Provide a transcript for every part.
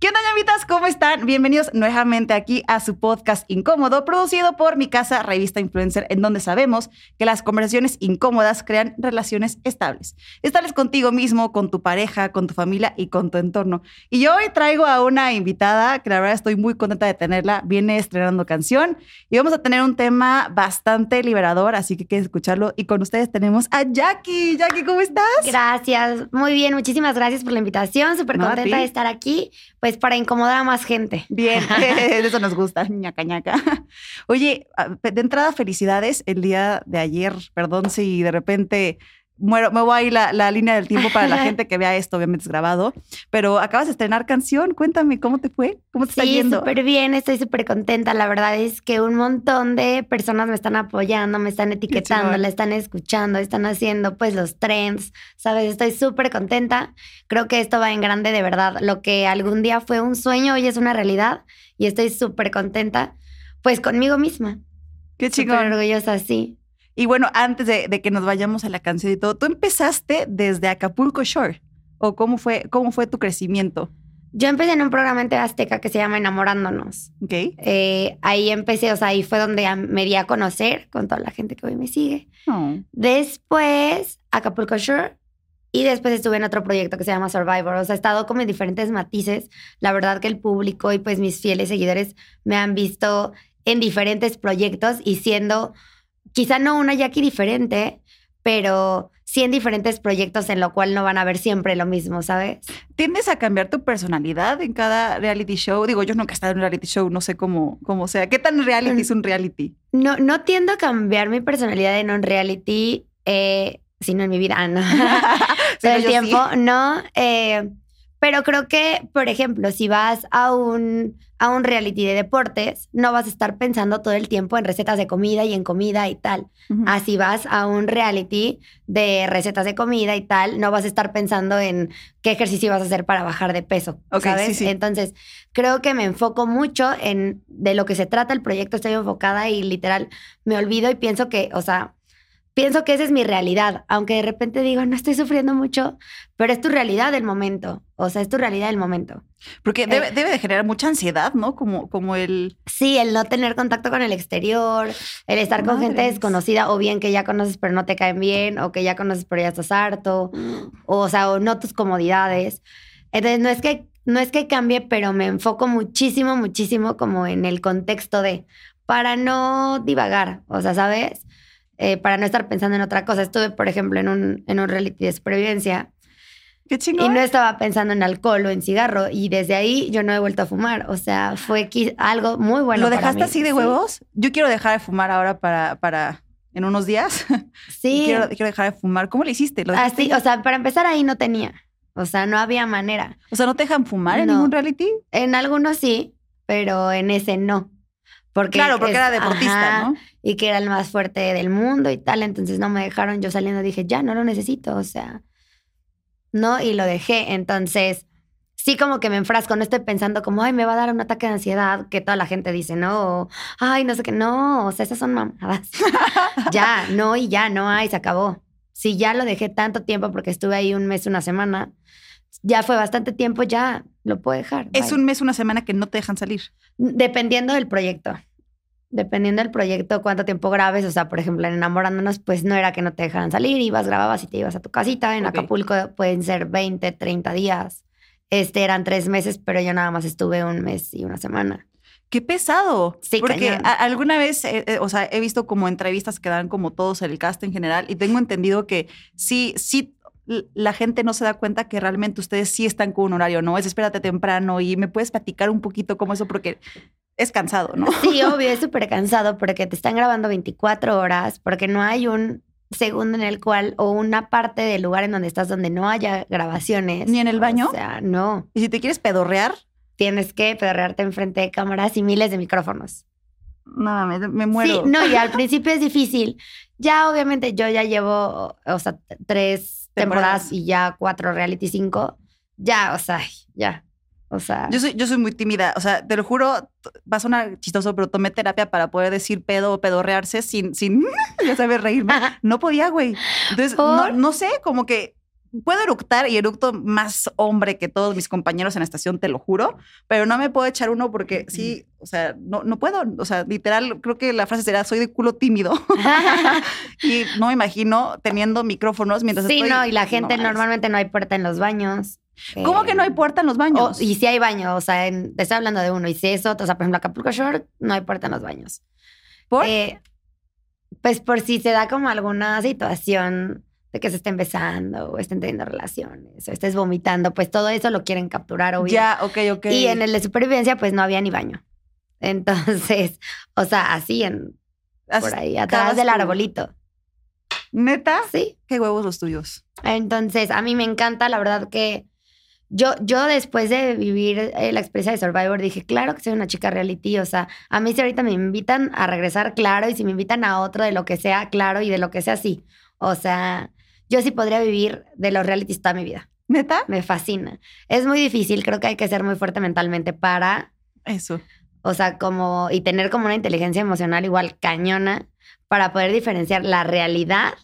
¿Qué onda, ñamitas? ¿Cómo están? Bienvenidos nuevamente aquí a su podcast incómodo, producido por mi casa Revista Influencer, en donde sabemos que las conversaciones incómodas crean relaciones estables. Estables contigo mismo, con tu pareja, con tu familia y con tu entorno. Y yo hoy traigo a una invitada que la verdad estoy muy contenta de tenerla. Viene estrenando canción y vamos a tener un tema bastante liberador, así que quieres escucharlo. Y con ustedes tenemos a Jackie. Jackie, ¿cómo estás? Gracias, muy bien, muchísimas gracias por la invitación. Súper No, contenta de estar aquí, pues para incomodar a más gente. Bien, eso nos gusta, ñaca ñaca. Oye, a- de entrada, felicidades. El día de ayer, perdón si de repente muero, me voy a ir la, la línea del tiempo para la gente que vea esto, obviamente es grabado, pero acabas de estrenar canción. Cuéntame, ¿cómo te fue? ¿Cómo te está Sí, yendo? súper bien, estoy súper contenta. La verdad es que un montón de personas me están apoyando, me están etiquetando, la están escuchando, están haciendo pues los trends, ¿sabes? Estoy súper contenta. Creo que esto va en grande de verdad. Lo que algún día fue un sueño, hoy es una realidad y estoy súper contenta pues conmigo misma. Qué Súper chingón. orgullosa, sí. Y bueno, antes de, de que nos vayamos a la canción y todo, tú empezaste desde Acapulco Shore. ¿O cómo fue, cómo fue tu crecimiento? Yo empecé en un programa en Azteca que se llama Enamorándonos. ¿Ok? Eh, ahí empecé, o sea, ahí fue donde me di a conocer con toda la gente que hoy me sigue. Oh. Después, Acapulco Shore. Y después estuve en otro proyecto que se llama Survivor. O sea, he estado como en diferentes matices. La verdad que el público y pues mis fieles seguidores me han visto en diferentes proyectos y siendo, quizá no una Jackie diferente, pero sí en diferentes proyectos en lo cual no van a ver siempre lo mismo, ¿sabes? ¿Tiendes a cambiar tu personalidad en cada reality show? Digo, yo nunca he estado en un reality show, no sé cómo, cómo sea. ¿Qué tan reality es un reality? No, no tiendo a cambiar mi personalidad en un reality, eh, sino en mi vida, ah, no. Todo el sí. tiempo, no. eh, pero creo que, por ejemplo, si vas a un, a un reality de deportes, no vas a estar pensando todo el tiempo en recetas de comida y en comida y tal. Así vas a un reality de recetas de comida y tal, no vas a estar pensando en qué ejercicio vas a hacer para bajar de peso, ¿sabes? sí, sí. Entonces, creo que me enfoco mucho en de lo que se trata el proyecto, estoy enfocada y literal me olvido y pienso que, o sea, pienso que esa es mi realidad, aunque de repente digo, no estoy sufriendo mucho, pero es tu realidad del momento, o sea, es tu realidad del momento. Porque Eh. debe, debe de generar mucha ansiedad, ¿no? Como, como el... Sí, el no tener contacto con el exterior, el estar con gente desconocida o bien que ya conoces pero no te caen bien o que ya conoces pero ya estás harto, o, o sea, o no tus comodidades. Entonces, no es que no es que cambie, pero me enfoco muchísimo, muchísimo como en el contexto de para no divagar, o sea, ¿sabes? Eh, para no estar pensando en otra cosa. Estuve, por ejemplo, en un, en un reality de supervivencia Qué y chingón. no estaba pensando en alcohol o en cigarro y desde ahí yo no he vuelto a fumar. O sea, fue algo muy bueno. ¿Lo para dejaste mí. así de Sí. huevos? Yo quiero dejar de fumar ahora para, para en unos días. Sí. quiero, quiero dejar de fumar. ¿Cómo hiciste? ¿Lo dejaste Así, o sea, para empezar ahí no tenía. O sea, no había manera. o sea, ¿no te dejan fumar en ningún reality? En algunos sí, pero en ese no. Porque claro, porque es- era deportista, ajá, ¿no? Y que era el más fuerte del mundo y tal. Entonces no me dejaron. Yo saliendo dije, ya, no lo necesito. O sea, no, y lo dejé. Entonces, sí como que me enfrasco. No estoy pensando como, ay, me va a dar un ataque de ansiedad, que toda la gente dice, no. o, ay, no sé qué. No, o sea, esas son mamadas. ya, no, y ya, no hay, se acabó. Si ya lo dejé tanto tiempo porque estuve ahí un mes, una semana, ya fue bastante tiempo, ya lo puedo dejar. Es bye. un mes, una semana que no te dejan salir. Dependiendo del proyecto. Dependiendo del proyecto, cuánto tiempo grabes. O sea, por ejemplo, en Enamorándonos, pues no era que no te dejaran salir, ibas, grababas y te ibas a tu casita. En. Acapulco pueden ser 20, 30 días. Este eran tres meses, pero yo nada más estuve un mes y una semana. ¡Qué pesado! Sí, Porque cañón. alguna vez, eh, eh, o sea, he visto como entrevistas que dan como todos el cast en general y tengo entendido que sí, sí, la gente no se da cuenta que realmente ustedes sí están con un horario, ¿no? Es espérate temprano y me puedes platicar un poquito cómo eso porque es cansado, ¿no? Sí, obvio, es súper cansado porque te están grabando 24 horas, porque no hay un segundo en el cual, o una parte del lugar en donde estás donde no haya grabaciones. ¿Ni en el baño? O sea, no. Y si te quieres pedorrear, Tienes que pedorrearte enfrente de cámaras y miles de micrófonos. no mames, me muero. Sí, no, y al principio es difícil. Ya, obviamente, yo ya llevo, o sea, tres Temporadas. y ya cuatro reality cinco. Ya, o sea, ya. O sea, Yo soy, yo soy muy tímida, o sea, te lo juro, va a sonar chistoso, pero tomé terapia para poder decir pedo o pedorrearse sin, sin, ya sabes, reírme. No podía, güey. Entonces, no, no sé, como que puedo eructar y eructo más hombre que todos mis compañeros en la estación, te lo juro, pero no me puedo echar uno porque sí, o sea, no, no puedo, o sea, literal, creo que la frase será, soy de culo tímido. y no me imagino teniendo micrófonos mientras Sí, estoy... no, y la gente No, normalmente no hay puerta en los baños. ¿Cómo que no hay Eh, puerta en los o- baños? y si hay baño, o sea, en- te estoy hablando de uno, y si es otro, o sea, por ejemplo, Acapulco Shore, no hay puerta en los baños. ¿Por? Eh, pues por si se da como alguna situación de que se estén besando o estén teniendo relaciones o estés vomitando, pues todo eso lo quieren capturar, obvio. ya, ok, ok. Y en el de supervivencia, pues no había ni baño. Entonces, o sea, así en, por ahí, atrás del arbolito. ¿Neta? Sí. Qué huevos los tuyos. Entonces, a mí me encanta, la verdad que yo, yo después de vivir eh, la experiencia de Survivor, dije, claro que soy una chica reality. O sea, a mí si ahorita me invitan a regresar, claro, y si me invitan a otro de lo que sea, claro, y de lo que sea, sí. O sea, yo sí podría vivir de los realities toda mi vida. ¿Neta? Me fascina. Es muy difícil, creo que hay que ser muy fuerte mentalmente para Eso. O sea, como, y tener como una inteligencia emocional igual cañona para poder diferenciar la realidad,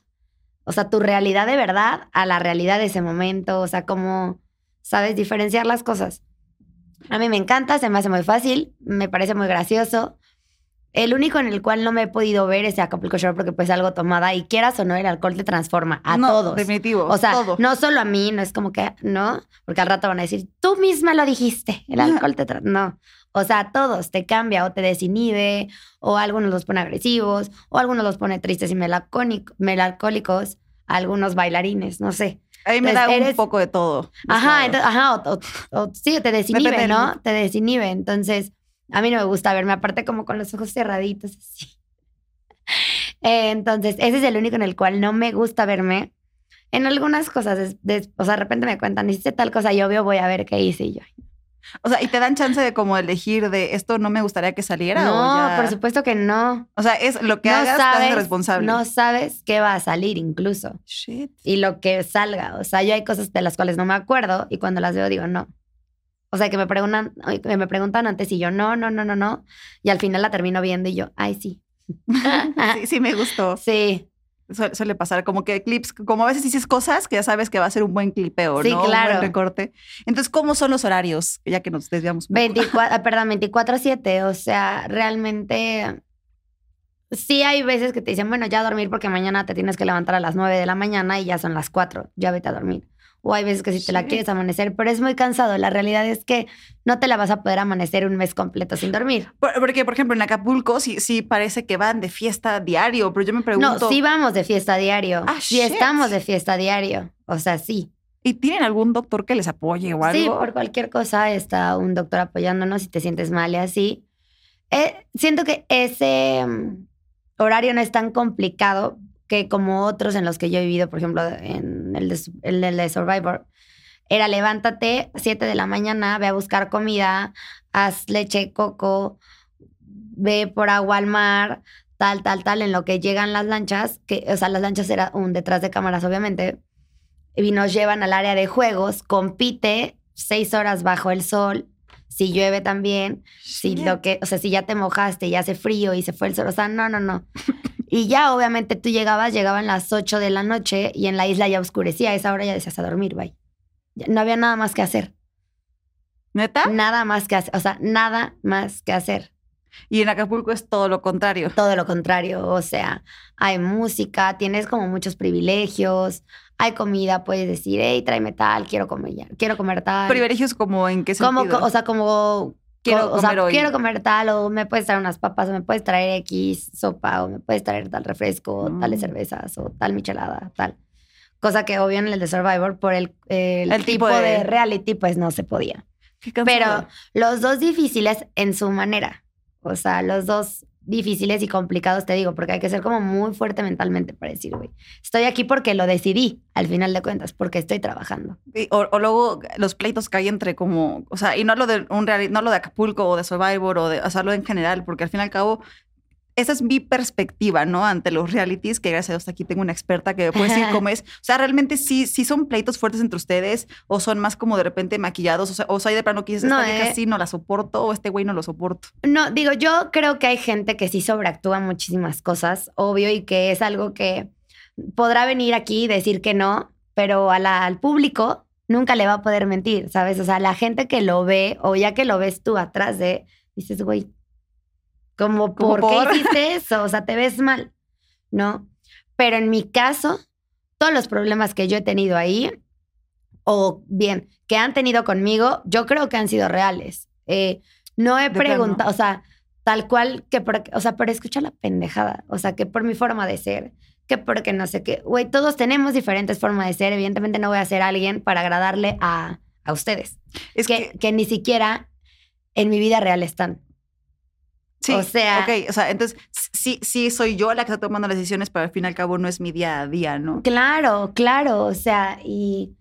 o sea, tu realidad de verdad a la realidad de ese momento, o sea, como, ¿sabes? Diferenciar las cosas. A mí me encanta, se me hace muy fácil, me parece muy gracioso. El único en el cual no me he podido ver es Acapulco Shore porque pues algo tomada y quieras o no, el alcohol te transforma a No, todos. Definitivo. O sea, todo. no solo a mí, no es como que, no, porque al rato van a decir, tú misma lo dijiste, el alcohol te... tra-". No, o sea, a todos te cambia o te desinhibe, o algunos los pone agresivos, o algunos los pone tristes y melancólicos, algunos bailarines, no sé. A mí me da un poco de todo. Ajá, entonces, ajá, o, o- o- sí, te desinhibe, ¿no? Te desinhibe, entonces a mí no me gusta verme, aparte como con los ojos cerraditos, así. Eh, entonces, ese es el único en el cual no me gusta verme. En algunas cosas, es- de- o sea, de repente me cuentan, hiciste tal cosa, y obvio voy a ver qué hice y yo. O sea, y te dan chance de como elegir de esto no me gustaría que saliera. o No, ya- por supuesto que no. O sea, es lo que no hagas, sabes, haces responsable. no sabes qué va a salir incluso. Shit. Y lo que salga. O sea, yo hay cosas de las cuales no me acuerdo y cuando las veo digo no. O sea, que me preguntan, que me preguntan antes y yo no, no, no, no, no. Y al final la termino viendo y yo, ay, sí. sí, sí me gustó. Sí, Suele, suele pasar como que clips, como a veces dices cosas que ya sabes que va a ser un buen clipeo, Sí, ¿no? Un claro. buen recorte. Entonces, ¿cómo son los horarios? Ya que nos desviamos. un poco. 24, ah, perdón, 24-7. O sea, realmente sí hay veces que te dicen, bueno, ya a dormir porque mañana te tienes que levantar a las 9 de la mañana y ya son las 4, ya vete a dormir. O hay veces que si te la quieres amanecer, pero es muy cansado. La realidad es que no te la vas a poder amanecer un mes completo sin dormir. Por- Porque, por ejemplo, en Acapulco sí, sí parece que van de fiesta diario, pero yo me pregunto. No, sí vamos de fiesta diario. Ah, sí shit. estamos de fiesta diario. O sea, sí. ¿Y tienen algún doctor que les apoye o algo? Sí, por cualquier cosa está un doctor apoyándonos si te sientes mal y así. Eh, siento que ese mm, horario no es tan complicado que como otros en los que yo he vivido, por ejemplo, en el de, el de Survivor. Era levántate, 7 de la mañana, ve a buscar comida, haz leche, coco, ve por agua al mar, tal, tal, tal, en lo que llegan las lanchas, que, o sea, las lanchas era un detrás de cámaras, obviamente, y nos llevan al área de juegos, compite seis horas bajo el sol, si llueve también, si lo que, o sea, si ya te mojaste y hace frío y se fue el sol, o sea, no, no, no. Y ya obviamente tú llegabas, llegaban las 8 de la noche y en la isla ya oscurecía, a esa hora ya decías a dormir, bye. Ya No había nada más que hacer, ¿Neta? nada más que hacer, o sea, nada más que hacer. Y en Acapulco es todo lo contrario. Todo lo contrario, o sea, hay música, tienes como muchos privilegios, hay comida, puedes decir, hey, tráeme tal, quiero comer, ya- quiero comer tal. Privilegios como en qué Como, sentido. co- o sea, como Quiero o sea, comer hoy. quiero comer tal, o me puedes traer unas papas, o me puedes traer X sopa, o me puedes traer tal refresco, tales Mm. cervezas, o tal michelada, tal. Cosa que obvio en el de Survivor, por el, el El tipo tipo, de... de- reality, pues no se podía. Pero los dos difíciles en su manera. O sea, los dos difíciles y complicados, te digo, porque hay que ser como muy fuerte mentalmente para decir, güey, estoy aquí porque lo decidí, al final de cuentas, porque estoy trabajando. Y- O, luego los pleitos que hay entre como, o sea, y no lo de un reali- no lo de Acapulco o de Survivor o de, o sea, lo en general, porque al fin y al cabo, esa es mi perspectiva, ¿no? Ante los realities, que gracias a Dios aquí tengo una experta que me puede decir cómo es. O sea, realmente sí, sí son pleitos fuertes entre ustedes, o son más como de repente maquillados, o sea, o hay de plano que dices, No, esta vieja eh. sí no la soporto, o este güey no lo soporto. No, digo, yo creo que hay gente que sí sobreactúa muchísimas cosas, obvio, y que es algo que podrá venir aquí y decir que no, pero a la- al público nunca le va a poder mentir, ¿sabes? O sea, la gente que lo ve o ya que lo ves tú atrás de, dices, güey, como, ¿Cómo ¿por, por? qué hiciste eso? O sea, te ves mal, ¿no? Pero en mi caso, todos los problemas que yo he tenido ahí, o bien, que han tenido conmigo, yo creo que han sido reales. Eh, no he preguntado, o sea, tal cual que, por, o sea, pero escucha la pendejada, o sea, que por mi forma de ser, que porque no sé qué, güey, todos tenemos diferentes formas de ser, evidentemente no voy a ser alguien para agradarle a, a ustedes, Es que, que, que ni siquiera en mi vida real están. Sí, o sea- Ok, o sea, entonces sí, sí soy yo la que está tomando las decisiones, pero al fin y al cabo no es mi día a día, ¿no? Claro, claro, o sea, y,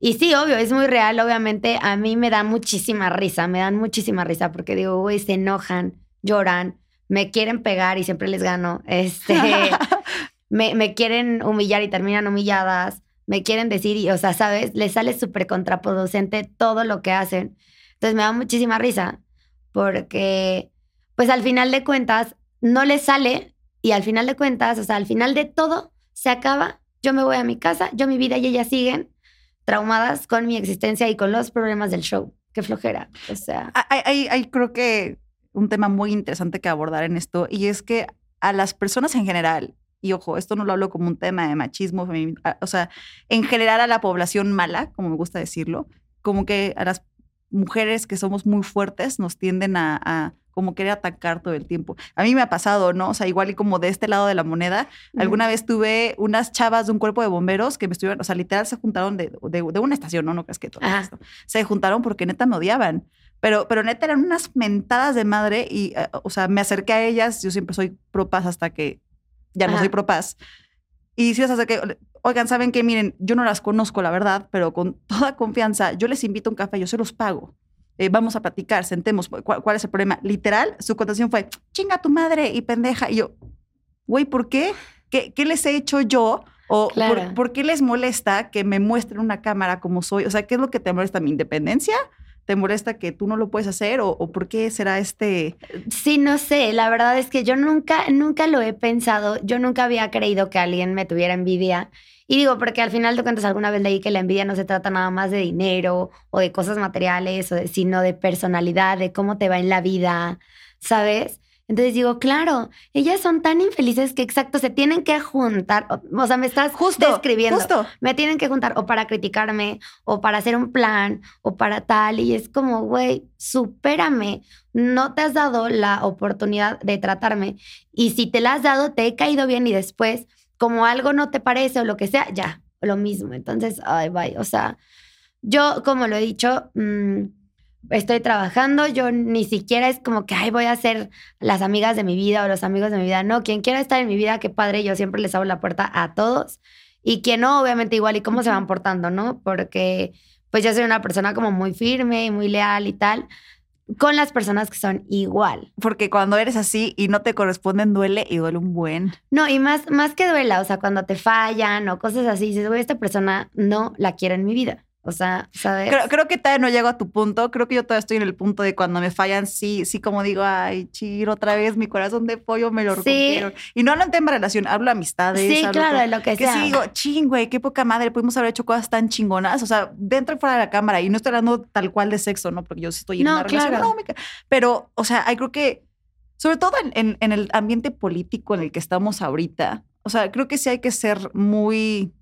y sí, obvio, es muy real, obviamente a mí me da muchísima risa, me dan muchísima risa porque digo, güey, se enojan, lloran, me quieren pegar y siempre les gano, este, me, me quieren humillar y terminan humilladas, me quieren decir, y, o sea, ¿sabes? Les sale súper contraproducente todo lo que hacen. Entonces me da muchísima risa porque, pues al final de cuentas, no les sale y al final de cuentas, o sea, al final de todo, se acaba, yo me voy a mi casa, yo mi vida y ellas siguen traumadas con mi existencia y con los problemas del show. Qué flojera. O sea, hay, hay- creo que un tema muy interesante que abordar en esto y es que a las personas en general, y ojo, esto no lo hablo como un tema de machismo, femi- a- o sea, en general a la población mala, como me gusta decirlo, como que a las mujeres que somos muy fuertes nos tienden a como querer atacar todo el tiempo. A mí me ha pasado, ¿no? O sea, igual y como de este lado de la moneda, Alguna vez tuve unas chavas de un cuerpo de bomberos que me estuvieron, o sea, literal se juntaron de, de, de una estación, ¿no? No crees que todo Ajá. esto. Se juntaron porque neta me odiaban. Pero, pero neta eran unas mentadas de madre y, eh, o sea, me acerqué a ellas. Yo siempre soy pro paz hasta que ya no Ajá. soy pro paz. Y si les acerqué, oigan, ¿saben qué? Miren, yo no las conozco, la verdad, pero con toda confianza, yo les invito a un café, yo se los pago. Eh, vamos a platicar, sentemos. ¿Cuál, cuál es el problema? Literal, su contestación fue, chinga tu madre y pendeja. Y yo, güey, ¿por qué? ¿Qué, qué les he hecho yo? ¿O Claro. por, por qué les molesta que me muestren una cámara como soy? O sea, ¿qué es lo que te molesta? ¿Mi independencia? ¿Te molesta que tú no lo puedes hacer? ¿O, o por qué será este...? Sí, no sé, la verdad es que yo nunca, nunca lo he pensado, yo nunca había creído que alguien me tuviera envidia. Y digo, porque al final de cuentas alguna vez leí que la envidia no se trata nada más de dinero o de cosas materiales, o de- sino de personalidad, de cómo te va en la vida, ¿sabes? Entonces digo, claro, ellas son tan infelices que exacto, se tienen que juntar. O, o sea, me estás Justo, describiendo. justo. Me tienen que juntar o para criticarme o para hacer un plan o para tal. Y es como, güey, supérame. No te has dado la oportunidad de tratarme. Y si te la has dado, te he caído bien y después, como algo no te parece o lo que sea, ya, lo mismo. Entonces, ay, bye. O sea, yo, como lo he dicho, mm, estoy trabajando. Yo ni siquiera es como que, ay, voy a ser las amigas de mi vida o los amigos de mi vida. No, quien quiera estar en mi vida, qué padre. Yo siempre les abro la puerta a todos. Y quien no, obviamente igual y cómo se van portando, ¿no? Porque pues yo soy una persona como muy firme y muy leal y tal, con las personas que son igual. Porque cuando eres así y no te corresponden, duele y duele un buen. No, y más, más que duela, o sea, cuando te fallan o cosas así, dices, güey, esta persona no la quiero en mi vida. O sea, ¿sabes? Creo, creo que todavía no llego a tu punto. Creo que yo todavía estoy en el punto de cuando me fallan, sí, sí, como digo, ay, chiro, otra vez mi corazón de pollo me lo Sí. rompieron. Y no hablo en tema de relación, hablo de amistades. sí, hablo claro, de lo que, Que sea. sí digo, ching, güey, qué poca madre, pudimos haber hecho cosas tan chingonas. O sea, dentro y fuera de la cámara. Y no estoy hablando tal cual de sexo, ¿no? Porque yo sí estoy en No, una relación. claro. No, me ca- pero, o sea, creo que, sobre todo en, en- en el ambiente político en el que estamos ahorita, o sea, creo que sí hay que ser muy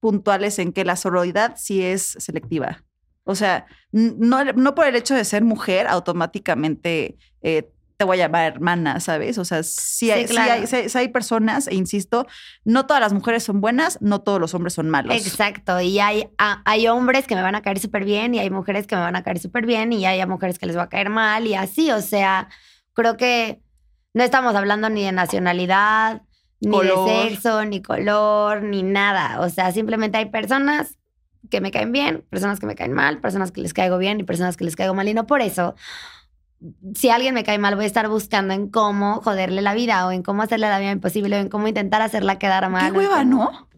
puntuales en que la sororidad sí es selectiva. O sea, no, no por el hecho de ser mujer automáticamente eh, te voy a llamar hermana, ¿sabes? O sea, sí, hay, sí claro. hay- sí- sí hay personas, e insisto, no todas las mujeres son buenas, no todos los hombres son malos. Exacto, y hay, a- hay hombres que me van a caer súper bien y hay mujeres que me van a caer súper bien y hay a mujeres que les va a caer mal y así, o sea, creo que no estamos hablando ni de nacionalidad, ni Color. de sexo, ni color, ni nada, o sea, simplemente hay personas que me caen bien, personas que me caen mal, personas que les caigo bien y personas que les caigo mal y no por eso. Si alguien me cae mal, voy a estar buscando en cómo joderle la vida o en cómo hacerle la vida imposible o en cómo intentar hacerla quedar mal. Qué hueva, ¿no?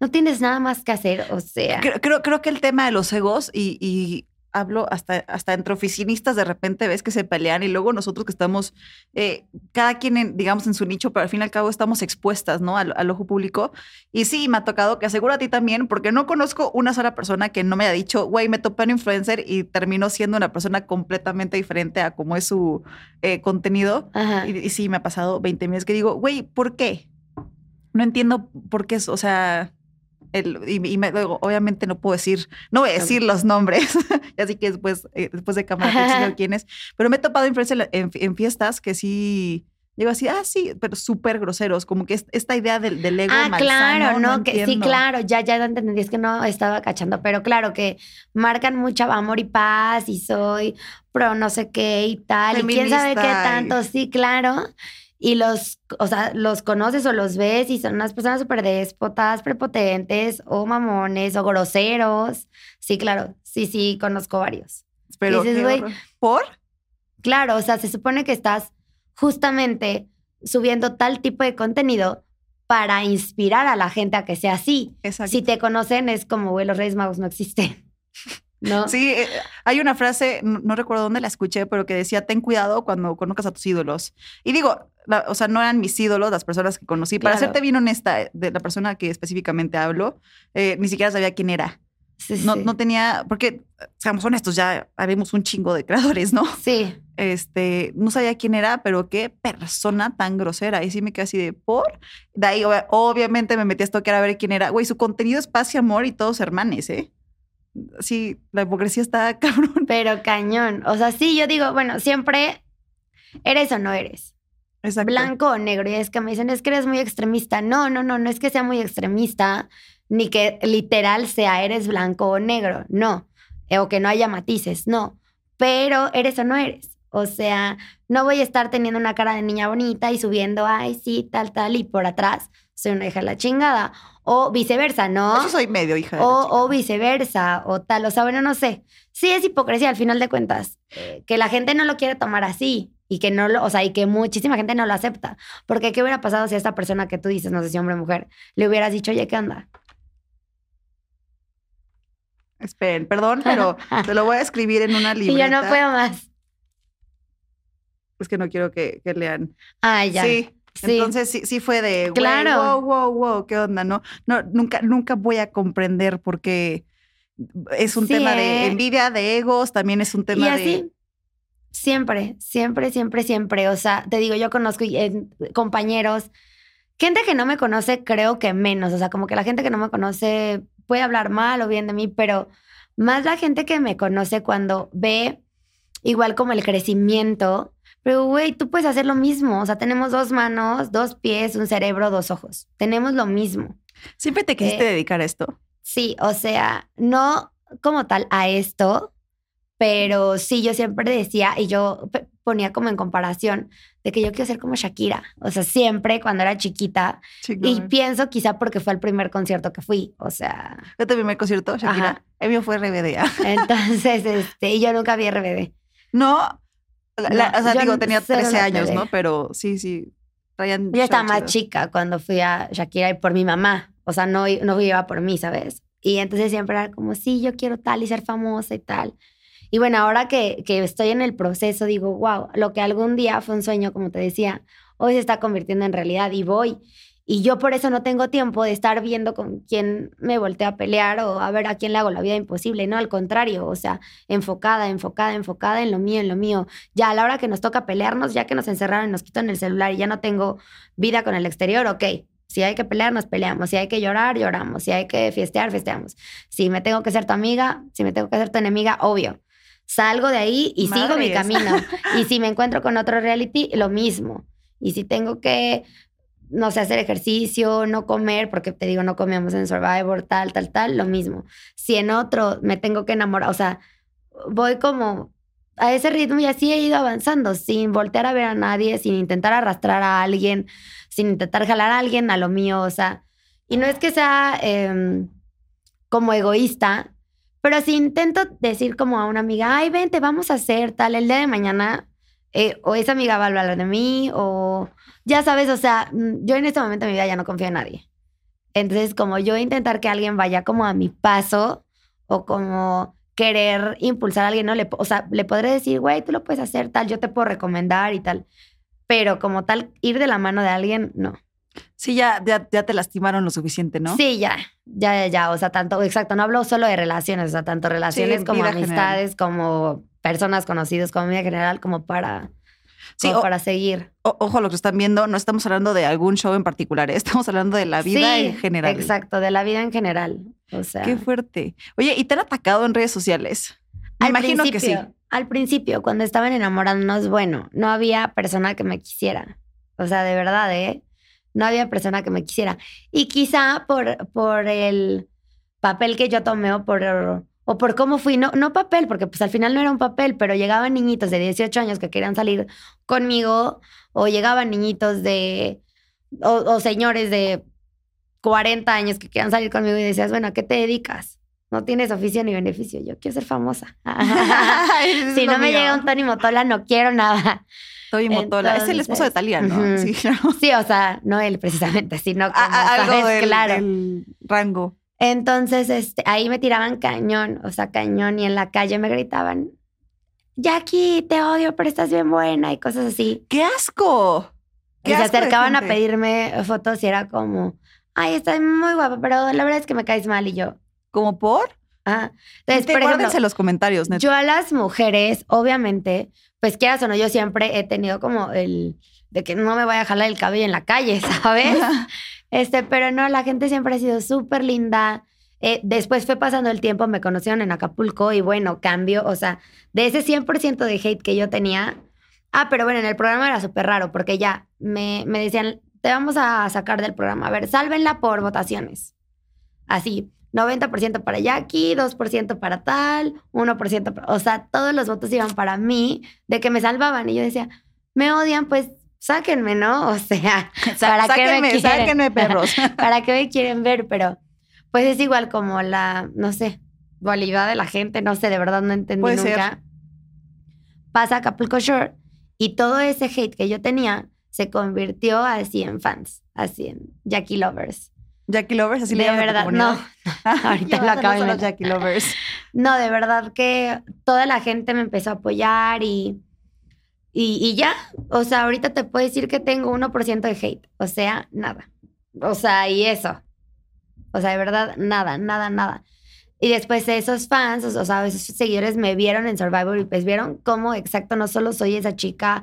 no tienes nada más que hacer, o sea. Creo, creo, creo que el tema de los egos y, y hablo hasta, hasta entre oficinistas, de repente ves que se pelean y luego nosotros que estamos, eh, cada quien, en, digamos, en su nicho, pero al fin y al cabo estamos expuestas, ¿no? Al, al, ojo público. Y sí, me ha tocado que aseguro a ti también, porque no conozco una sola persona que no me haya dicho, güey, me topé un influencer y terminó siendo una persona completamente diferente a cómo es su eh, contenido. Y, y, sí, me ha pasado 20 meses que digo, güey, ¿por qué? No entiendo por qué, o sea y, me, obviamente no puedo decir, no voy a decir los nombres, así que después, eh, después de cámara quién es, pero me he topado en, en, fiestas que sí, Digo así, ah, sí, pero súper groseros, como que esta idea del, del ego Ah, claro, no, que sí, claro, ya, ya entendí, es que no estaba cachando, pero claro que marcan mucho amor y paz y soy pro no sé qué y tal, y quién sabe qué tanto, sí, claro y los, o sea, los conoces o los ves y son unas personas súper déspotas, prepotentes o mamones o groseros. Sí, claro, sí, sí, conozco varios. Pero, ¿por? Claro, o sea, se supone que estás justamente subiendo tal tipo de contenido para inspirar a la gente a que sea así. Exacto. Si te conocen es como, güey, los Reyes Magos no existen. ¿No? Sí, eh, hay una frase, no, recuerdo dónde la escuché, pero que decía, ten cuidado cuando conozcas a tus ídolos. Y digo, o sea, no eran mis ídolos las personas que conocí. Para serte bien honesta, de la persona que específicamente hablo, eh, ni siquiera sabía quién era. no, no tenía, porque, seamos honestos, ya habemos un chingo de creadores, ¿no? Sí. Este, no sabía quién era, pero qué persona tan grosera. Y sí me quedé así de, ¿por? De ahí, obviamente, me metí a tocar a ver quién era. Güey, su contenido es paz y amor y todos hermanes, ¿eh? Sí, la hipocresía está cabrón. Pero cañón. O sea, sí, yo digo, bueno, siempre eres o no eres. Exacto. Blanco o negro. Y es que me dicen, es que eres muy extremista. No, no, no, no es que sea muy extremista, ni que literal sea eres blanco o negro. No. O que no haya matices. No. Pero eres o no eres. O sea, no voy a estar teniendo una cara de niña bonita y subiendo, ay, sí, tal, tal, y por atrás soy una hija de la chingada. O viceversa, ¿no? Yo soy medio hija. De o, o viceversa, o tal. O sea, bueno, no sé. Sí es hipocresía al final de cuentas. Eh, que la gente no lo quiere tomar así y que no lo, o sea, y que muchísima gente no lo acepta. Porque ¿qué hubiera pasado si a esta persona que tú dices, no sé si hombre o mujer, le hubieras dicho, oye, ¿qué onda? Esperen, perdón, pero te lo voy a escribir en una libreta. y yo no puedo más. Es que no quiero que, que lean. Ah, ya. Sí, entonces sí, sí fue de, claro. wow, wow, wow, ¿qué onda? No, no, nunca, nunca voy a comprender porque es un tema de ¿eh? envidia, de egos, también es un tema y así, Siempre, siempre, siempre, siempre. O sea, te digo, yo conozco compañeros, gente que no me conoce, creo que menos. O sea, como que la gente que no me conoce puede hablar mal o bien de mí, pero más la gente que me conoce cuando ve igual como el crecimiento pero, güey, tú puedes hacer lo mismo. O sea, tenemos dos manos, dos pies, un cerebro, dos ojos. Tenemos lo mismo. ¿Siempre te quisiste eh, dedicar a esto? Sí, o sea, no como tal a esto, pero sí, yo siempre decía, y yo ponía como en comparación, de que yo quiero ser como Shakira. O sea, siempre cuando era chiquita. Y pienso quizá porque fue el primer concierto que fui. O sea. ¿Este primer concierto, Shakira? El mío fue RBD. Entonces, este, y yo nunca vi RBD. No, o sea, digo, tenía 13 años, ¿no? Pero sí, sí. Ryan yo estaba más chica cuando fui a Shakira y por mi mamá. O sea, no, no iba por mí, ¿sabes? Y entonces siempre era como, sí, yo quiero tal y ser famosa y tal. Y bueno, ahora que, que estoy en el proceso, digo, wow, lo que algún día fue un sueño, como te decía, hoy se está convirtiendo en realidad y voy. Y yo por eso no tengo tiempo de estar viendo con quién me volteo a pelear o a ver a quién le hago la vida imposible. No, al contrario, o sea, enfocada, enfocada, enfocada en lo mío, en lo mío. Ya a la hora que nos toca pelearnos, ya que nos encerraron y nos quitan el celular y ya no tengo vida con el exterior, ok. Si hay que pelear, nos peleamos. Si hay que llorar, lloramos. Si hay que fiestear, festeamos. Si me tengo que ser tu amiga, si me tengo que ser tu enemiga, obvio. Salgo de ahí y sigo mi camino. y si me encuentro con otro reality, lo mismo. Y si tengo que no sé, hacer ejercicio, no comer, porque te digo, no comíamos en Survivor, tal, tal, tal, lo mismo. Si en otro me tengo que enamorar, o sea, voy como a ese ritmo y así he ido avanzando, sin voltear a ver a nadie, sin intentar arrastrar a alguien, sin intentar jalar a alguien a lo mío, o sea, y no es que sea em, como egoísta, pero si intento decir como a una amiga, ay, vente, vamos a hacer tal, el día de mañana, eh, o esa amiga va a hablar de mí, o ya sabes, o sea, mm, yo en este momento de mi vida ya no confío en nadie. Entonces, como yo intentar que alguien vaya como a mi paso o como querer impulsar a alguien, ¿no? Le, o sea, le podré decir, güey, tú lo puedes hacer, tal, yo te puedo recomendar y tal. Pero como tal, ir de la mano de alguien, no. Sí, ya, ya, ya te lastimaron lo suficiente, ¿no? Sí, ya, ya, ya, ya. O sea, tanto, exacto, no hablo solo de relaciones, o sea, tanto relaciones como amistades, como personas conocidas, como vida general, como para, Sí, como o- para seguir. O- ojo, lo que están viendo, no estamos hablando de algún show en particular, ¿eh? estamos hablando de la vida Sí, en general. Exacto, de la vida en general. O sea, Qué fuerte. Oye, ¿y te han atacado en redes sociales? Me imagino que sí. Al principio, cuando estaban enamorándonos, bueno, no había persona que me quisiera. O sea, de verdad, ¿eh? No había persona que me quisiera. Y quizá por, por el papel que yo tomé o por, o por cómo fui, no, no papel, porque pues al final no era un papel, pero llegaban niñitos de 18 años que querían salir conmigo o llegaban niñitos de, o, o señores de 40 años que querían salir conmigo y decías, bueno, ¿a qué te dedicas? No tienes oficio ni beneficio. Yo quiero ser famosa. Si no me llega un Tony Motola, no quiero nada. Toby Motola. Es el esposo de Talía, ¿no? Sí, claro. Sí, o sea, no él precisamente, sino como, A- a- algo ¿sabes? del, claro. del rango. Entonces, este, ahí me tiraban cañón, o sea, cañón, y en la calle me gritaban, Jackie, te odio, pero estás bien buena, y cosas así. ¡Qué asco! Y ¡Qué se asco de acercaban a pedirme fotos y era como, ay, estás muy guapa, pero la verdad es que me caes mal, y yo, ¿Como por? ah. Entonces, por ejemplo, los comentarios, neta. Yo a las mujeres, obviamente, pues quieras o no, yo siempre he tenido como el de que no me voy a jalar el cabello en la calle, ¿sabes? Este, pero no, la gente siempre ha sido súper linda. Eh, después fue pasando el tiempo, me conocieron en Acapulco y bueno, cambio, o sea, de ese 100% de hate que yo tenía. Ah, pero bueno, en el programa era súper raro porque ya me, me decían, te vamos a sacar del programa. A ver, sálvenla por votaciones. Así, 90% para Jackie, 2% para tal, 1% para... O sea, todos los votos iban para mí de que me salvaban. Y yo decía, me odian, pues sáquenme, ¿no? O sea, ¿para qué me sáquenme, quieren? sáquenme, perros. ¿para qué me quieren ver? Pero pues es igual como la, no sé, dualidad de la gente, no sé, de verdad no entendí Puede ser. nunca. Pasa Acapulco Shore y todo ese hate que yo tenía se convirtió así en fans, así en Jackie Lovers. Jackie Lovers, así le de a verdad, no. ahorita lo acabo de. Jackie Lovers. No, de verdad que toda la gente me empezó a apoyar y, y, ya. O sea, ahorita te puedo decir que tengo 1% de hate. O sea, nada. O sea, y eso. O sea, de verdad, nada, nada, nada. Y después esos fans, o sea, esos seguidores me vieron en Survivor y pues vieron cómo exacto no solo soy esa chica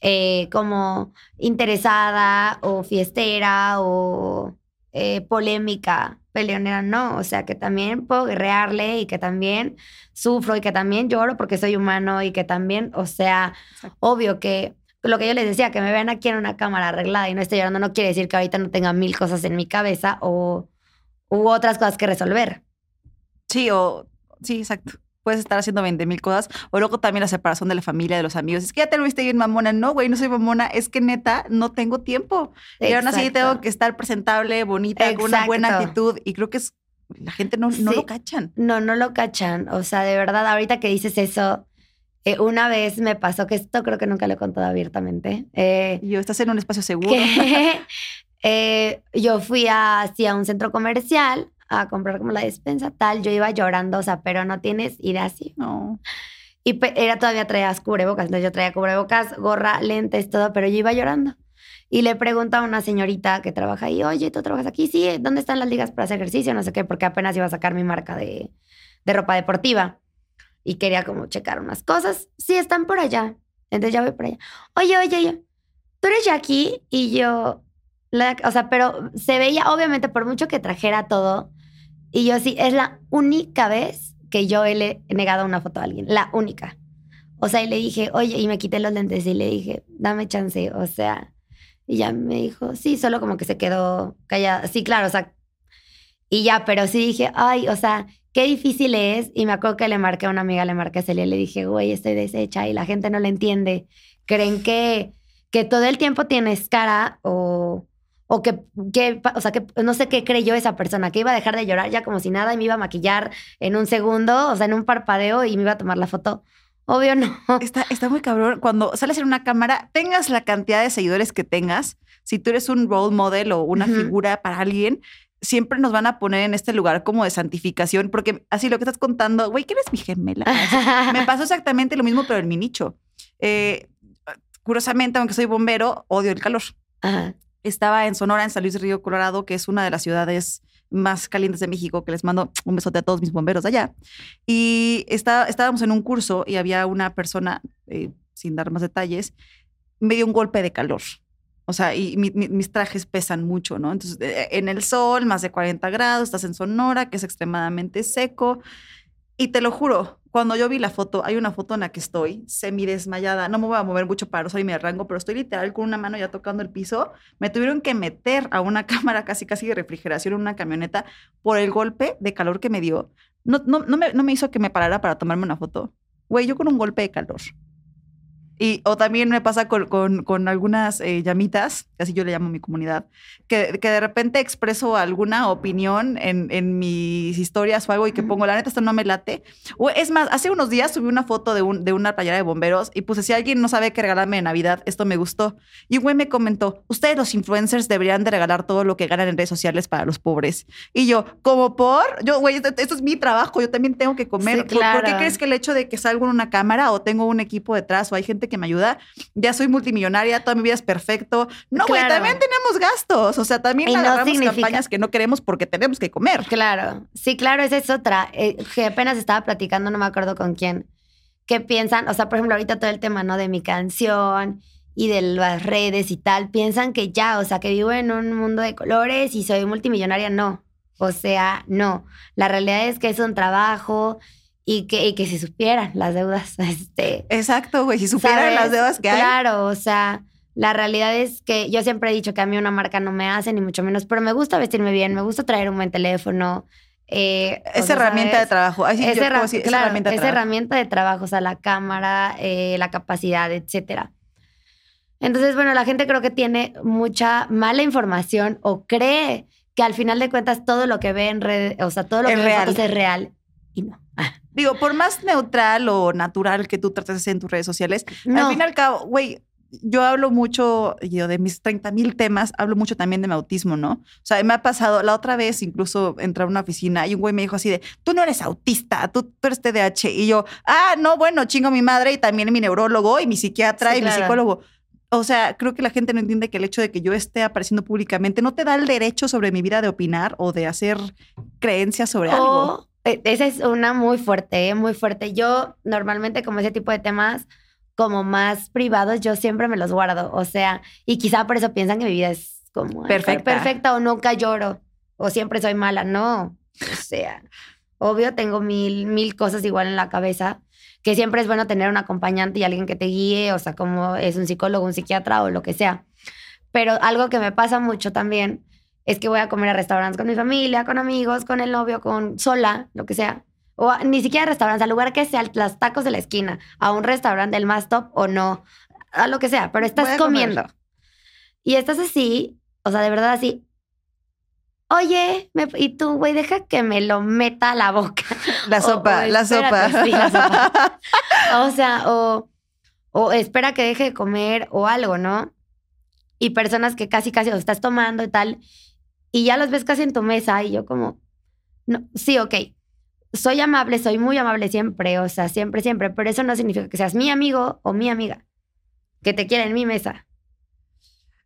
eh, como interesada o fiestera o eh, polémica, peleonera, no. O sea, que también puedo guerrearle y que también sufro y que también lloro porque soy humano y que también, o sea, Exacto. obvio que lo que yo les decía, que me vean aquí en una cámara arreglada y no esté llorando, no quiere decir que ahorita no tenga mil cosas en mi cabeza o u otras cosas que resolver. Sí, o sí, exacto. Puedes estar haciendo 20 mil cosas. O luego también la separación de la familia, de los amigos. Es que ya te lo viste bien mamona. No, güey, no soy mamona. Es que neta, no tengo tiempo. Y aún así Exacto. tengo que estar presentable, bonita, con una buena Exacto. actitud. Y creo que es la gente no, no Sí. lo cachan. No, no lo cachan. O sea, de verdad, ahorita que dices eso, eh, una vez me pasó, que esto creo que nunca lo he contado abiertamente, eh, yo, estás en un espacio seguro. que eh, yo fui a- hacia un centro comercial a comprar como la despensa, tal, yo iba llorando, o sea, pero no tienes idea así. No. Y era todavía traías cubrebocas, entonces yo traía cubrebocas, gorra, lentes, todo, pero yo iba llorando. Y le pregunto a una señorita que trabaja ahí, oye, ¿tú trabajas aquí? Sí, ¿dónde están las ligas para hacer ejercicio? No sé qué, porque apenas iba a sacar mi marca de, de ropa deportiva. Y quería como checar unas cosas. Sí, están por allá. Entonces ya voy por allá. Oye, oye, oye, ¿tú eres Jackie? Y yo, la- o sea, pero se veía, obviamente, por mucho que trajera todo. Y yo sí, es la única vez que yo le he negado una foto a alguien. La única. O sea, y le dije, oye, y me quité los lentes y le dije, dame chance. O sea, y ya me dijo, sí, solo como que se quedó callada. Sí, claro, o sea, y ya, pero sí dije, ay, o sea, qué difícil es. Y me acuerdo que le marqué a una amiga, le marqué a Celia le dije, güey, estoy deshecha y la gente no le entiende. Creen que, que todo el tiempo tienes cara o, o que, que, o sea, que no sé qué creyó esa persona, que iba a dejar de llorar ya como si nada y me iba a maquillar en un segundo, o sea, en un parpadeo y me iba a tomar la foto. Obvio no. Está, está muy cabrón. Cuando sales en una cámara, tengas la cantidad de seguidores que tengas, si tú eres un role model o una Ujú. figura para alguien, siempre nos van a poner en este lugar como de santificación, porque así lo que estás contando, güey, ¿quién es mi gemela? Me pasó exactamente lo mismo, pero en mi nicho. Eh, curiosamente, aunque soy bombero, odio el calor. Ajá. Estaba en Sonora, en San Luis Río Colorado, que es una de las ciudades más calientes de México, que les mando un besote a todos mis bomberos de allá. Y está, estábamos en un curso y había una persona, eh, sin dar más detalles, me dio un golpe de calor. O sea, y mi- mi- mis trajes pesan mucho, ¿no? Entonces, eh, en el sol, más de 40 grados, estás en Sonora, que es extremadamente seco. Y te lo juro, cuando yo vi la foto, hay una foto en la que estoy semi desmayada. No me voy a mover mucho para salir mi rango, pero estoy literal con una mano ya tocando el piso. Me tuvieron que meter a una cámara casi casi de refrigeración en una camioneta por el golpe de calor que me dio. No, no, no, me, no me hizo que me parara para tomarme una foto. Güey, yo con un golpe de calor. Y, o también me pasa con, con, con algunas eh, llamitas, así yo le llamo a mi comunidad, que, que de repente expreso alguna opinión en, en mis historias o algo y que pongo, la neta, esto no me late. O es más, hace unos días subí una foto de, un, de una playera de bomberos y puse, si alguien no sabe qué regalarme de Navidad, esto me gustó. Y un güey me comentó, ustedes los influencers deberían de regalar todo lo que ganan en redes sociales para los pobres. Y yo, como por, yo, güey, esto, esto es mi trabajo, yo también tengo que comer. Sí, ¿Por- ¿Por, qué claro. crees que el hecho de que salgo en una cámara o tengo un equipo detrás o hay gente que me ayuda, ya soy multimillonaria, toda mi vida es perfecto? No, güey, Claro. también tenemos gastos, o sea, también Y no agarramos significa- campañas que no queremos porque tenemos que comer. Claro, sí, claro, esa es otra. eh, que apenas estaba platicando, no me acuerdo con quién. ¿Qué piensan? O sea, por ejemplo, ahorita todo el tema, ¿no? De mi canción y de las redes y tal. Piensan que ya, o sea, que vivo en un mundo de colores y soy multimillonaria. No. O sea, no. La realidad es que es un trabajo y que, y que si supieran las deudas, este. Exacto, güey, si supieran ¿sabes? las deudas que hay. Claro, o sea, la realidad es que yo siempre he dicho que a mí una marca no me hace, ni mucho menos, pero me gusta vestirme bien, me gusta traer un buen teléfono. eh, o Es sea, herramienta de trabajo. Ay, sí, yo Es, puedo herra- decir, es claro, herramienta de es trabajo. herramienta de trabajo, o sea, la cámara, eh, la capacidad, etcétera. Entonces, bueno, la gente creo que tiene mucha mala información o cree que al final de cuentas todo lo que ve en redes, o sea, todo lo Es que ve en fotos es real y no. Digo, por más neutral o natural que tú trates en tus redes sociales, No. al fin y al cabo, güey, yo hablo mucho, yo de mis 30 mil temas, hablo mucho también de mi autismo, ¿no? O sea, me ha pasado, la otra vez incluso entré a una oficina y un güey me dijo así de, tú no eres autista, tú, tú eres TDAH. Y yo, ah, no, bueno, chingo mi madre y también mi neurólogo y mi psiquiatra Sí, y mi psicólogo. O sea, creo que la gente no entiende que el hecho de que yo esté apareciendo públicamente no te da el derecho sobre mi vida de opinar o de hacer creencias sobre algo. O, eh, esa es una muy fuerte, eh, muy fuerte. Yo normalmente como ese tipo de temas como más privados, yo siempre me los guardo. O sea, y quizá por eso piensan que mi vida es como Perfecta. perfecta o nunca lloro o siempre soy mala. No, o sea, obvio tengo mil, mil cosas igual en la cabeza que siempre es bueno tener un acompañante y alguien que te guíe, o sea, como es un psicólogo, un psiquiatra o lo que sea. Pero algo que me pasa mucho también es que voy a comer a restaurantes con mi familia, con amigos, con el novio, con sola, lo que sea. O a- ni siquiera a restaurantes, al lugar que sea, los tacos de la esquina, a un restaurante del más top o no, a lo que sea, pero estás comer. comiendo. Y estás así, o sea, de verdad así. Oye, me- y tú, güey, deja que me lo meta a la boca. La sopa, o la sopa. sí, la sopa. O sea, o, o espera que deje de comer o algo, ¿no? Y personas que casi, casi o estás tomando y tal, y ya los ves casi en tu mesa y yo como, no, sí, ok, soy amable, soy muy amable siempre, o sea, siempre, siempre, pero eso no significa que seas mi amigo o mi amiga, que te quiera en mi mesa.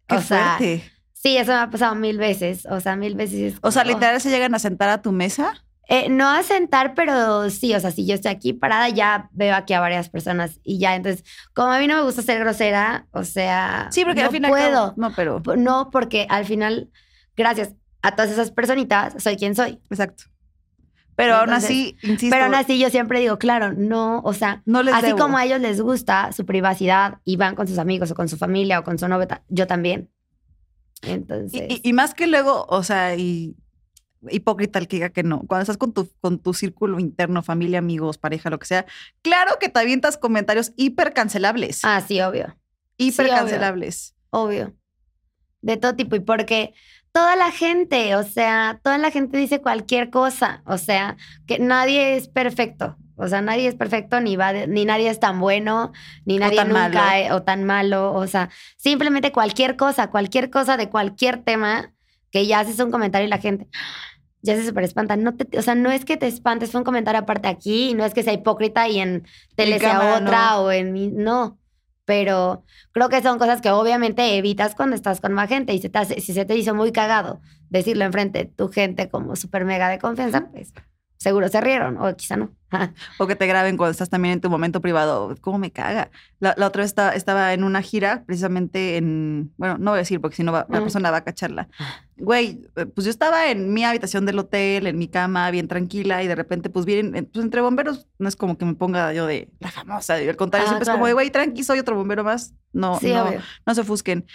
Qué o sea, fuerte. sí, eso me ha pasado mil veces, o sea, mil veces. es O sea, como, literal se llegan a sentar a tu mesa. eh, no a sentar, pero sí, o sea, si yo estoy aquí parada, ya veo aquí a varias personas y ya, entonces, como a mí no me gusta ser grosera, o sea, Sí, porque no al final. puedo. No, pero. No, porque al final, gracias a todas esas personitas, soy quien soy. Exacto. Pero aún así, insisto. Pero aún así yo siempre digo, claro, no, o sea, no les así debo. como a ellos les gusta su privacidad y van con sus amigos o con su familia o con su novio, ta- yo también. Entonces, Y, y- y más que luego, o sea, y hipócrita el que diga que no. Cuando estás con tu, con tu círculo interno, familia, amigos, pareja, lo que sea, claro que te avientas comentarios hiper cancelables. ah, sí, obvio. hiper obvio. cancelables. Obvio. De todo tipo. Y porque toda la gente, o sea, toda la gente dice cualquier cosa. O sea, que nadie es perfecto. O sea, nadie es perfecto, ni, va de- ni nadie es tan bueno, ni nadie nunca malo. e- o tan malo. O sea, simplemente cualquier cosa, cualquier cosa de cualquier tema, que ya haces un comentario y la gente ya se súper espanta. No te, o sea, no es que te espantes, fue un comentario aparte aquí, y no es que sea hipócrita y en tele sea otra no. o en mi. No. Pero creo que son cosas que obviamente evitas cuando estás con más gente y se te hace- si se te hizo muy cagado decirlo enfrente tu gente como súper mega de confianza, pues seguro se rieron o quizá no. O que te graben cuando estás también en tu momento privado. ¿Cómo me caga? La, la otra vez estaba, estaba en una gira, precisamente en. Bueno, no voy a decir porque si no la Mm. persona va a cacharla. Güey, eh, pues yo estaba en mi habitación del hotel, en mi cama, bien tranquila, y de repente, pues vienen, eh, pues entre bomberos, no es como que me ponga yo de la famosa, al contrario, Ah, siempre es claro. como de, güey, tranqui, soy otro bombero más. No, sí, no, obvio. no se ofusquen.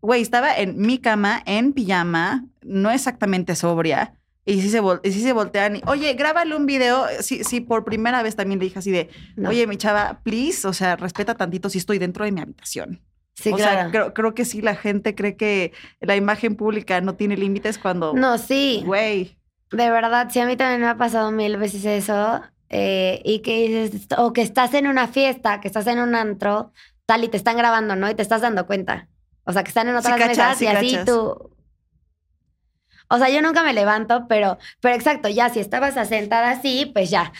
Güey, estaba en mi cama, en pijama, no exactamente sobria. Y sí se, vol- y sí se voltean y, oye, grábale un video. Sí, sí, por primera vez también le dije así de, No. oye, mi chava, please, o sea, respeta tantito si estoy dentro de mi habitación. sí, o claro. sea, creo, creo que sí, la gente cree que la imagen pública no tiene límites cuando, no, sí. güey, De verdad, sí, a mí también me ha pasado mil veces eso. eh, y que dices, o que estás en una fiesta, que estás en un antro, tal, y te están grabando, ¿no? Y te estás dando cuenta. O sea, que están en Sí otras cachas, mesas sí y así cachas. tú. O sea, yo nunca me levanto, pero, pero exacto, ya si estabas sentada así, pues ya.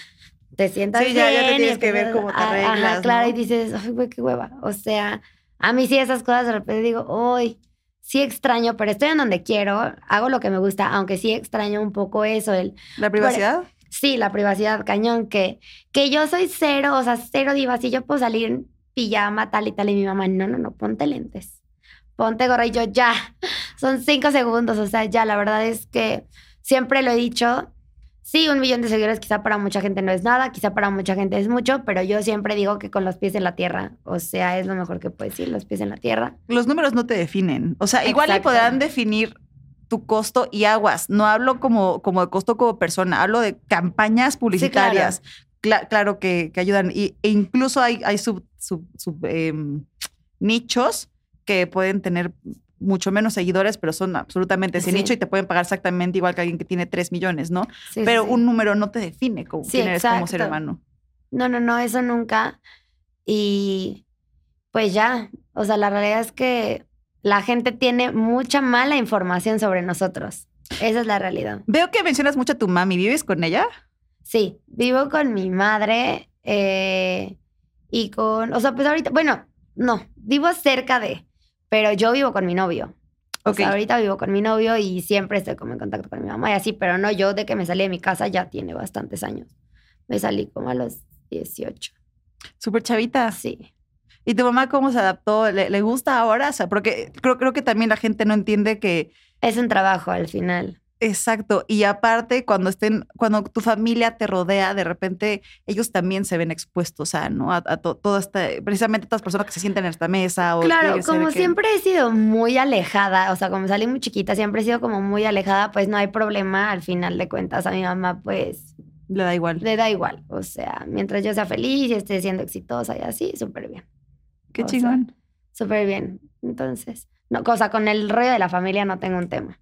Te sientas Sí, ya- ya te bien y tienes que ver cómo te arreglas, Ajá, claro, ¿no? y dices, ay, güey, qué hueva. O sea, a mí sí esas cosas de repente digo, uy, sí extraño, pero estoy en donde quiero, hago lo que me gusta, aunque sí extraño un poco eso, el la privacidad. Sí, la privacidad, cañón, que, que yo soy cero, o sea, cero diva. Si yo puedo salir en pijama, tal y tal, y mi mamá, no, no, no, ponte lentes, ponte gorra, y yo ya, son cinco segundos, o sea, ya, la verdad es que siempre lo he dicho. Sí, un millón de seguidores quizá para mucha gente no es nada, quizá para mucha gente es mucho, pero yo siempre digo que con los pies en la tierra, o sea, es lo mejor que puedes decir, los pies en la tierra. Los números no te definen. O sea, igual le podrán definir tu costo y aguas. No hablo como, como de costo como persona, hablo de campañas publicitarias. Cla- claro que, que ayudan. Y, e incluso hay, hay sub, sub- sub, em, nichos que pueden tener mucho menos seguidores, pero son absolutamente ese Sí. nicho y te pueden pagar exactamente igual que alguien que tiene 3 millones, ¿no? Sí, pero sí, un número no te define como quién eres como ser humano. No, no, no, eso nunca. Y pues ya, o sea, la realidad es que la gente tiene mucha mala información sobre nosotros. Esa es la realidad. Veo que mencionas mucho a tu mami. ¿Vives con ella? Sí, vivo con mi madre eh, y con, o sea, pues ahorita, bueno, no, vivo cerca de, pero yo vivo con mi novio. O Ok. sea, ahorita vivo con mi novio y siempre estoy como en contacto con mi mamá y así, pero no, yo de que me salí de mi casa ya tiene bastantes años. Me salí como a los 18. Súper chavita. Sí. ¿Y tu mamá cómo se adaptó? ¿Le, le gusta ahora? O sea, porque creo, creo que también la gente no entiende que, Es un trabajo al final. Exacto, y aparte cuando estén, cuando tu familia te rodea, de repente ellos también se ven expuestos a, ¿no? A, a to- todo este, precisamente todas las personas que se sientan en esta mesa. O Claro, como que- siempre he sido muy alejada, o sea, como salí muy chiquita, siempre he sido como muy alejada, pues no hay problema al final de cuentas. A mi mamá, pues Le da igual. le da igual. O sea, mientras yo sea feliz y esté siendo exitosa y así, súper bien. Qué o chingón. Súper bien. Entonces, no, cosa con el rollo de la familia no tengo un tema.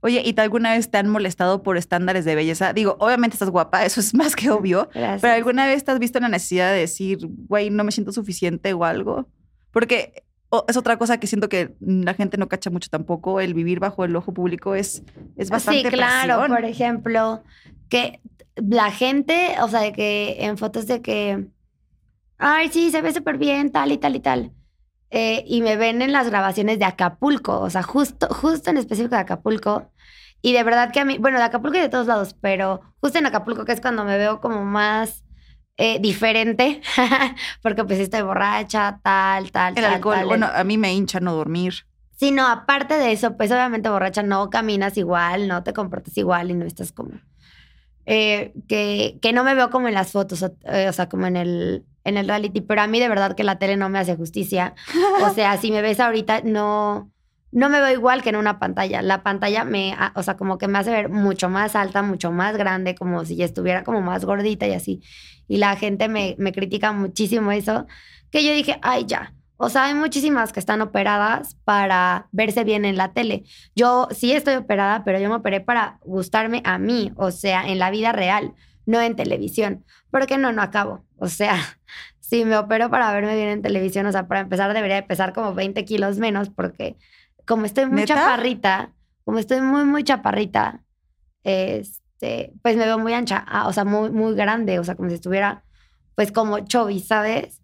Oye, ¿y te alguna vez te han molestado por estándares de belleza? Digo, obviamente estás guapa, eso es más que obvio. Gracias. Pero ¿alguna vez te has visto la necesidad de decir, güey, no me siento suficiente o algo? Porque es otra cosa que siento que la gente no cacha mucho tampoco. El vivir bajo el ojo público es, es bastante Sí, claro, presión. por ejemplo, que la gente, o sea, de que en fotos de que, ay, sí, se ve súper bien, tal y tal y tal. Eh, y me ven en las grabaciones de Acapulco, o sea, justo, justo en específico de Acapulco. Y de verdad que a mí, bueno, de Acapulco y de todos lados, pero justo en Acapulco, que es cuando me veo como más eh, diferente, porque pues estoy borracha, tal, tal, El tal, alcohol, tal. bueno, a mí me hincha no dormir. Sí, no, aparte de eso, pues obviamente borracha no caminas igual, no te comportas igual y no estás como... eh, que, que no me veo como en las fotos, o, eh, o sea, como en el, en el reality, pero a mí de verdad que la tele no me hace justicia. O sea, si me ves ahorita, no, no me veo igual que en una pantalla. La pantalla me, o sea, como que me hace ver mucho más alta, mucho más grande, como si estuviera como más gordita y así. Y la gente me, me critica muchísimo eso, que yo dije, ay, ya. O sea, hay muchísimas que están operadas para verse bien en la tele. Yo sí estoy operada, pero yo me operé para gustarme a mí, o sea, en la vida real, no en televisión. Porque no, no acabo. O sea, si me opero para verme bien en televisión, o sea, para empezar debería de pesar como 20 kilos menos, porque como estoy muy ¿Neta? chaparrita, como estoy muy, muy chaparrita, este, pues me veo muy ancha, ah, o sea, muy, muy grande, o sea, como si estuviera, pues como chubby, ¿sabes?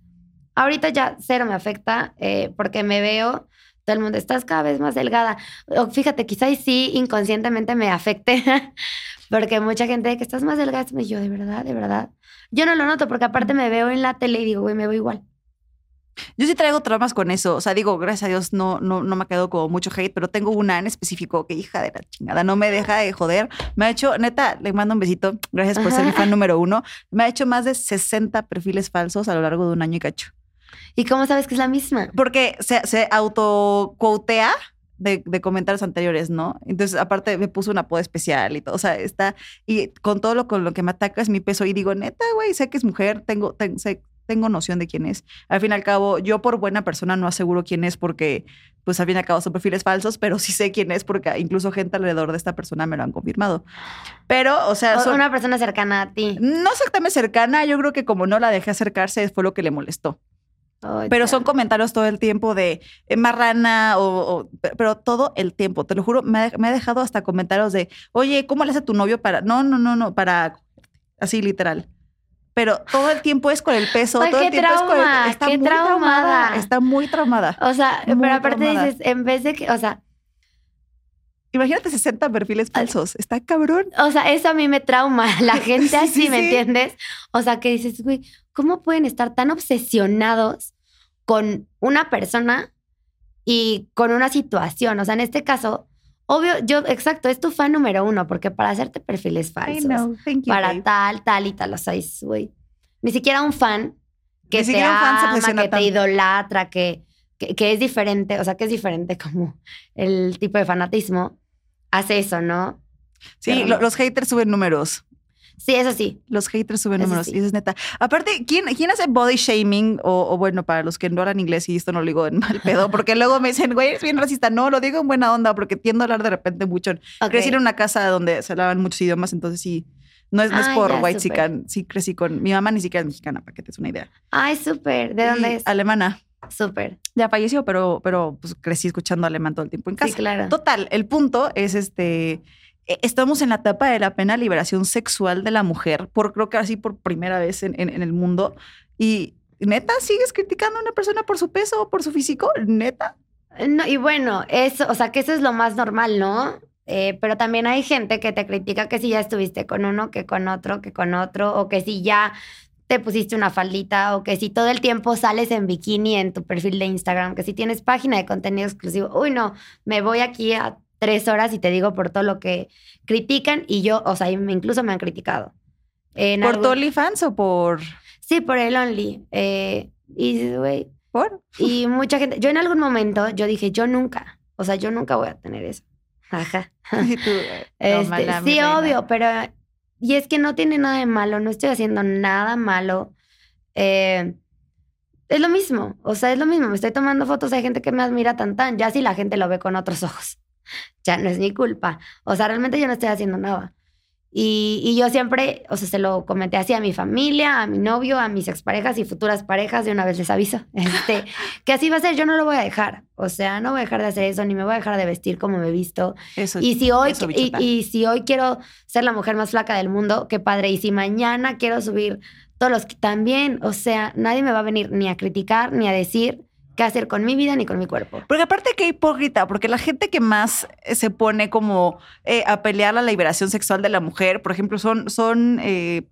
Ahorita ya cero me afecta eh, porque me veo, todo el mundo, estás cada vez más delgada. O fíjate, quizás sí inconscientemente me afecte, porque mucha gente que estás más delgada, y yo, de verdad, de verdad. Yo no lo noto porque aparte me veo en la tele y digo, güey, me veo igual. Yo sí traigo traumas con eso. O sea, digo, gracias a Dios no, no, no me ha quedado como mucho hate, pero tengo una en específico que hija de la chingada, no me deja de joder. Me ha hecho, neta, le mando un besito. Gracias por ser mi fan número uno. Me ha hecho más de 60 perfiles falsos a lo largo de un año y cacho. ¿Y cómo sabes que es la misma? Porque se, se autoquotea de, de, comentarios anteriores, ¿no? Entonces, aparte, me puso un apodo especial y todo. O sea, está. Y con todo lo con lo que me ataca es mi peso. Y digo, neta, güey, sé que es mujer, tengo, tengo sé, tengo noción de quién es. Al fin y al cabo, yo por buena persona no aseguro quién es porque, pues al fin y al cabo son perfiles falsos, pero sí sé quién es porque incluso gente alrededor de esta persona me lo han confirmado. Pero, o sea... Son, una persona cercana a ti. No exactamente cercana, yo creo que como no la dejé acercarse fue lo que le molestó. Pero son comentarios todo el tiempo de eh, marrana o, pero todo el tiempo, te lo juro, me ha, me ha dejado hasta comentarios de, oye, ¿cómo le hace tu novio para, no, no, no, no, para, así literal pero todo el tiempo es con el peso. todo qué el tiempo trauma, es con el, está qué muy traumada. traumada. Está muy traumada. O sea, Muy pero aparte traumada. dices, en vez de que, o sea, Imagínate 60 perfiles falsos. Está cabrón. o sea, eso a mí me trauma. La gente Sí, así, sí, ¿me sí. entiendes? O sea, que dices, güey, ¿cómo pueden estar tan obsesionados con una persona y con una situación? O sea, en este caso, obvio, yo, exacto, es tu fan número uno, porque para hacerte perfiles falsos, Thank you, para babe. tal, tal y tal, o sea, es, güey, ni siquiera un fan que Ni te siquiera un fan ama, que te idolatra, que, que, que es diferente, o sea, que es diferente como el tipo de fanatismo, hace eso, ¿no? Sí, Pero lo- no. los haters suben números. Sí, eso sí. Los haters suben números. Y eso es neta. Aparte, ¿quién, ¿quién hace body shaming? O, o bueno, para los que no hablan inglés, y esto no lo digo en mal pedo, porque luego me dicen, güey, es bien racista. No, lo digo en buena onda, porque tiendo a hablar de repente mucho. Ok. Crecí en una casa donde se hablaban muchos idiomas, entonces sí. No es, no es Ah, por ya, white chican. Sí, crecí con. Mi mamá ni siquiera es mexicana, para que te des una idea. Ay, súper. ¿De Y dónde es? Alemana. Súper. Ya falleció, pero, pero pues, crecí escuchando alemán todo el tiempo en casa. Sí, claro. Total, el punto es este. Eh, Estamos en la etapa de la plena liberación sexual de la mujer, por creo que así por primera vez en, en- el mundo. Y neta, sigues criticando a una persona por su peso o por su físico, neta. No, y bueno, eso, o sea, que eso es lo más normal, ¿no? Eh, pero también hay gente que te critica que si ya estuviste con uno, que con otro, que con otro, o que si ya te pusiste una faldita, o que si todo el tiempo sales en bikini en tu perfil de Instagram, que si tienes página de contenido exclusivo. Uy, no, me voy aquí a tres horas y te digo por todo lo que critican y yo, o sea, incluso me han criticado. En ¿Por algún- OnlyFans o por. Sí, por el Only. Eh, y güey, ¿Por? y mucha gente, yo en algún momento, yo dije, yo nunca, o sea, yo nunca voy a tener eso. Ajá. Y tú, eh, Este, sí, obvio, pero, y es que no tiene nada de malo, no estoy haciendo nada malo. Eh, es lo mismo, o sea, es lo mismo, me estoy tomando fotos de gente que me admira tan tan, ya si la gente lo ve con otros ojos, ya no es mi culpa. O sea, realmente yo no estoy haciendo nada. Y, y yo siempre, o sea, se lo comenté así a mi familia, a mi novio, a mis exparejas y futuras parejas, de una vez les aviso, este, que así va a ser, yo no lo voy a dejar. O sea, no voy a dejar de hacer eso, ni me voy a dejar de vestir como me he visto. Eso, Y si hoy, eso, y, y si hoy quiero ser la mujer más flaca del mundo, qué padre. Y si mañana quiero subir todos los que también, o sea, nadie me va a venir ni a criticar ni a decir qué hacer con mi vida ni con mi cuerpo. Porque aparte que hipócrita, porque la gente que más eh, se pone como eh, a pelear la liberación sexual de la mujer, por ejemplo, son, son eh,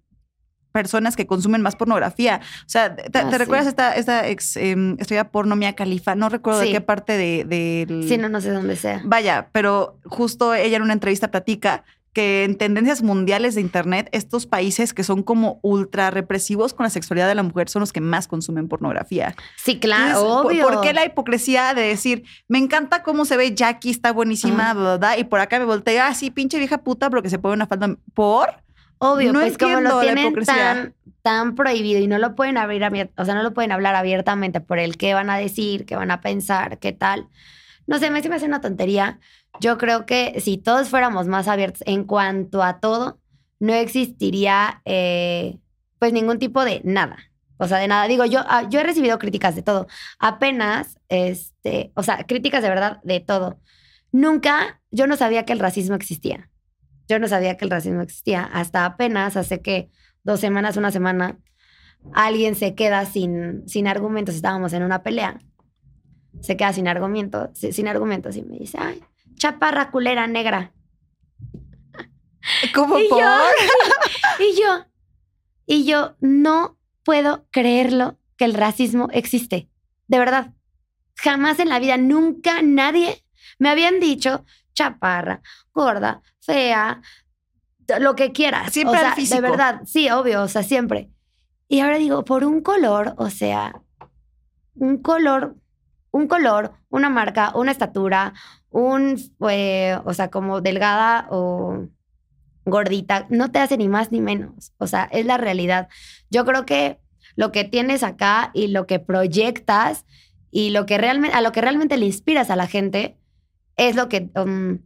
personas que consumen más pornografía. O sea, ¿te, Ah, te sí. recuerdas esta, esta ex em, estrella porno Mia Khalifa? No recuerdo de Sí. qué parte de, del... Si no, no sé dónde sea. Vaya, pero justo ella en una entrevista platica que en tendencias mundiales de Internet, estos países que son como ultra represivos con la sexualidad de la mujer son los que más consumen pornografía. Sí, claro, Entonces, ¿por- obvio. ¿Por qué la hipocresía de decir, me encanta cómo se ve Jackie, está buenísima, Ajá. bla, bla, bla, y por acá me voltea, ah, sí, pinche vieja puta, pero que se pone una falda por? Obvio, No pues como lo tienen tan, tan prohibido y no lo pueden abrir, o sea, no lo pueden hablar abiertamente por el qué van a decir, qué van a pensar, qué tal. No sé, me, se me hace una tontería. Yo creo que si todos fuéramos más abiertos en cuanto a todo, no existiría eh, pues ningún tipo de nada. O sea, de nada. Digo, yo, ah, yo he recibido críticas de todo. Apenas, este, o sea, críticas de verdad de todo. Nunca yo no sabía que el racismo existía. Yo no sabía que el racismo existía. Hasta apenas hace que dos semanas, una semana, alguien se queda sin, sin argumentos. Estábamos en una pelea. Se queda sin argumentos, sin argumentos y me dice, ay, chaparra culera negra. ¿Cómo y por? Yo, y yo, y yo no puedo creerlo que el racismo existe. De verdad. Jamás en la vida, nunca nadie me habían dicho chaparra, gorda, fea, lo que quieras. Siempre o sea, al físico. De verdad, sí, obvio, o sea, siempre. Y ahora digo, por un color, o sea, un color, un color, una marca, una estatura, un, eh, o sea, como delgada o gordita, no te hace ni más ni menos. O sea, es la realidad. Yo creo que lo que tienes acá y lo que proyectas y lo que realmente, a lo que realmente le inspiras a la gente es lo que, um,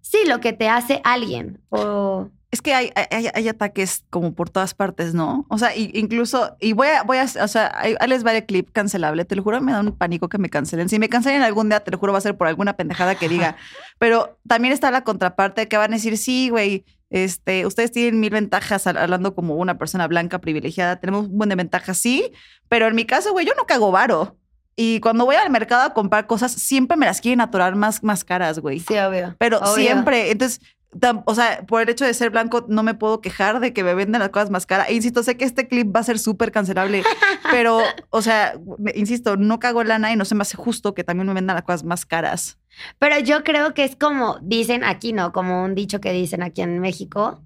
sí, lo que te hace alguien. O, Es que hay, hay, hay ataques como por todas partes, ¿no? O sea, incluso, y voy a, voy a, o sea, ahí les va el clip cancelable. Te lo juro, me da un pánico que me cancelen. Si me cancelen algún día, te lo juro, va a ser por alguna pendejada que diga. Pero también está la contraparte que van a decir, sí, güey, este, ustedes tienen mil ventajas hablando como una persona blanca privilegiada. Tenemos un buen de ventajas, sí. Pero en mi caso, güey, yo no cago varo. Y cuando voy al mercado a comprar cosas, siempre me las quieren atorar más, más caras, güey. sí, obvio. Pero obvio. siempre, entonces, o sea, por el hecho de ser blanco, no me puedo quejar de que me venden las cosas más caras. E insisto, sé que este clip va a ser súper cancelable, pero, o sea, insisto, no cago lana y no se me hace justo que también me vendan las cosas más caras. Pero yo creo que es como dicen aquí, ¿no? Como un dicho que dicen aquí en México.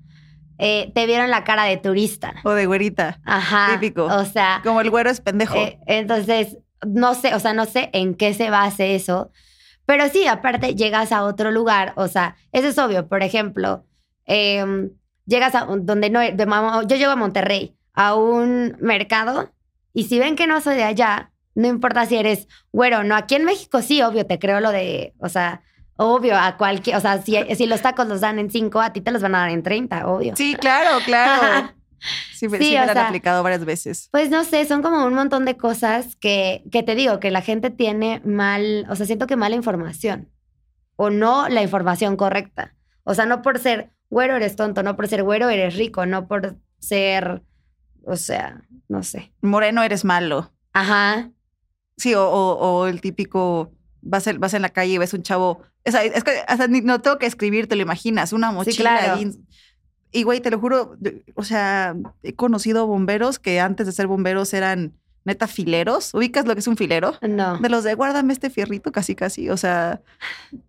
eh, te vieron la cara de turista. O de güerita. Ajá. Típico. O sea, Como el güero es pendejo. eh, entonces, no sé, o sea, no sé en qué se base eso. Pero sí, aparte llegas a otro lugar, o sea, eso es obvio. Por ejemplo, em, llegas a donde no, de yo llego a Monterrey, a un mercado, y si ven que no soy de allá, no importa si eres güero o no. Aquí en México sí, obvio, te creo lo de, o sea, obvio, a cualquier, o sea, si, si los tacos los dan en 5, a ti te los van a dar en 30, obvio. sí, claro, claro. Sí, me- Sí, sí me o la han sea, aplicado varias veces. Pues no sé, son como un montón de cosas que, que te digo, que la gente tiene mal, o sea, siento que mala información. O no la información correcta. O sea, no por ser güero eres tonto, no por ser güero eres rico, no por ser, o sea, no sé. Moreno eres malo. Ajá. Sí, o, o- o el típico, vas, en- vas en la calle y ves un chavo. o sea, es que hasta ni- no tengo que escribir, te lo imaginas, una mochila claro. ahí. Y güey, te lo juro, o sea, he conocido bomberos que antes de ser bomberos eran neta fileros. ¿Ubicas lo que es un filero? No. De los de guárdame este fierrito, casi casi. O sea,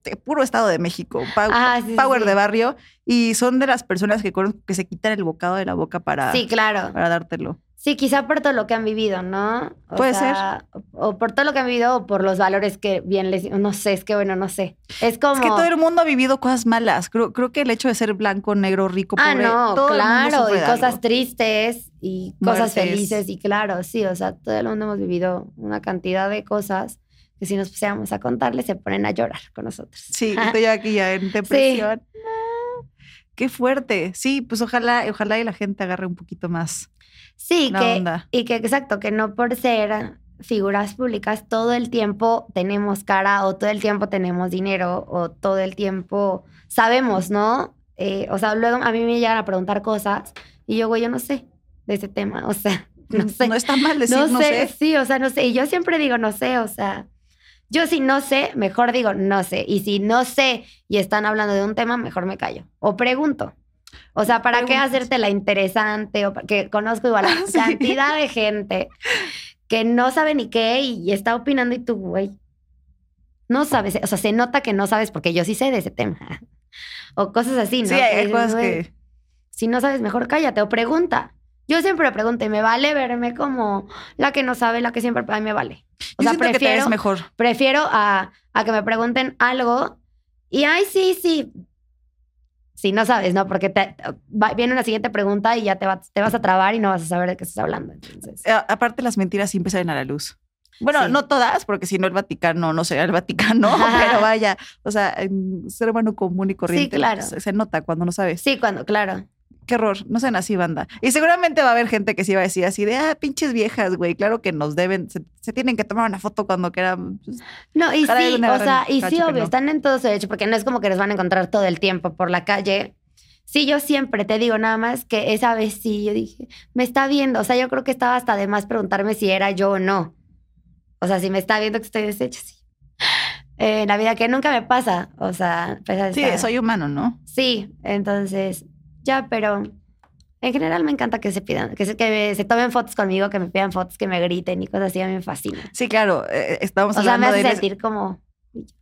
de puro estado de México. Ah, sí, power sí. de barrio. Y son de las personas que que se quitan el bocado de la boca para, Sí, claro. para dártelo. Sí, quizá por todo lo que han vivido, ¿no? O Puede sea, O por todo lo que han vivido o por los valores que bien les... No sé, es que bueno, no sé. Es como... Es que todo el mundo ha vivido cosas malas. Creo, creo que el hecho de ser blanco, negro, rico, Ah, pobre. no, todo el mundo claro, y cosas algo. tristes y cosas Muertes. felices, y claro, sí, o sea, todo el mundo hemos vivido una cantidad de cosas que si nos pusiéramos a contarles se ponen a llorar con nosotros. Sí, estoy aquí ya en depresión. No. Qué fuerte. Sí, pues ojalá, ojalá y la gente agarre un poquito más Sí, la que, onda. y que exacto, que no por ser figuras públicas todo el tiempo tenemos cara o todo el tiempo tenemos dinero o todo el tiempo sabemos, ¿no? Eh, o sea, luego a mí me llegan a preguntar cosas y yo, güey, yo no sé de ese tema, o sea, no sé. No está mal decir, no, no, sé, sé. sí, o sea, no sé. Y yo siempre digo, no sé, o sea, yo si no sé, mejor digo, no sé. Y si no sé y están hablando de un tema, mejor me callo. O pregunto. O sea, ¿para qué Preguntas. hacerte la interesante? O que conozco igual a Sí. cantidad de gente que no sabe ni qué y está opinando y tú, güey, no sabes. O sea, se nota que no sabes porque yo sí sé de ese tema. O cosas así, ¿no? Sí, hay, dices, cosas "Güey, que. si no sabes, mejor cállate o pregunta. Yo siempre pregunto y me vale verme como la que no sabe, la que siempre, a mí me vale. O yo sea, siento que te prefiero, ves mejor. prefiero a, a que me pregunten algo y, ay, sí, sí. Si no sabes, ¿no? Porque te, va- viene una siguiente pregunta y ya te, va- te vas a trabar y no vas a saber de qué estás hablando. Entonces, A- aparte, las mentiras siempre salen a la luz. Bueno, Sí. no todas, porque si no el Vaticano no sería el Vaticano, pero vaya, o sea, en ser humano común y corriente claro. se, se nota cuando no sabes. sí, cuando, claro. Qué horror, no sean así, banda. Y seguramente va a haber gente que sí va a decir así de, ah, pinches viejas, güey, claro que nos deben, se, se tienen que tomar una foto cuando quieran. pues, No, y sí, o sea, y sí, obvio, no. están en todo su derecho, porque no es como que les van a encontrar todo el tiempo por la calle. Sí, yo siempre te digo nada más que esa vez sí, yo dije, me está viendo. O sea, yo creo que estaba hasta de más preguntarme si era yo o no. O sea, si me está viendo que estoy deshecha, sí. Eh, en la vida que nunca me pasa. O sea, pues, Sí, soy humano, ¿no? Sí, entonces, ya, pero en general me encanta que se pidan, que se, que se tomen fotos conmigo, que me pidan fotos, que me griten y cosas así, a mí me fascina. Sí, claro, eh, estamos O sea, me hablando hace de sentir como...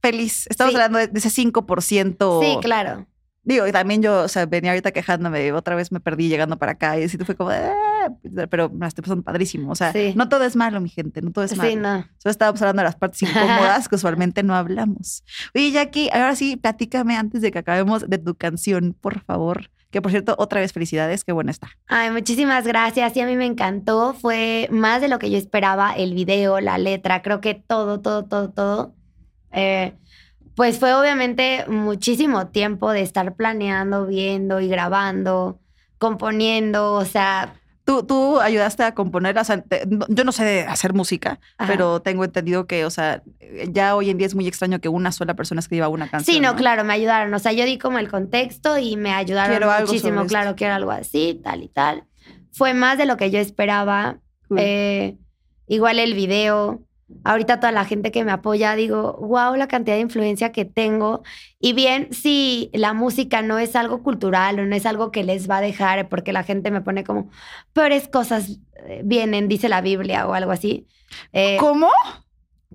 feliz. Estamos Sí. hablando de, de ese 5%. Sí, claro. Digo, y también yo, o sea, venía ahorita quejándome, otra vez me perdí llegando para acá y así fue como, "Ah", pero me la estoy pasando padrísimo. O sea, Sí. no todo es malo, mi gente, no todo es malo. Sí, no. Solo estábamos hablando de las partes incómodas que usualmente no hablamos. Oye, Jackie, ahora sí, platícame antes de que acabemos de tu canción, por favor. Que por cierto, otra vez felicidades, qué buena está. Ay, muchísimas gracias. Y a mí me encantó. Fue más de lo que yo esperaba. El video, la letra, creo que todo, todo, todo, todo. Eh, pues fue obviamente muchísimo tiempo de estar planeando, viendo y grabando, componiendo. O sea, Tú, tú ayudaste a componer, o sea, te- no- yo no sé hacer música, Ajá. pero tengo entendido que, o sea, ya hoy en día es muy extraño que una sola persona escriba una canción. sí, no, claro, me ayudaron. O sea, yo di como el contexto y me ayudaron Quiero algo sobre muchísimo. esto. Claro, quiero algo así, tal y tal. Fue más de lo que yo esperaba. Cool. Eh, igual el video. Ahorita toda la gente que me apoya, digo, wow, la cantidad de influencia que tengo. Y bien, si la música no es algo cultural o no es algo que les va a dejar, porque la gente me pone como, peores cosas eh, vienen, dice la Biblia o algo así. Eh, ¿Cómo?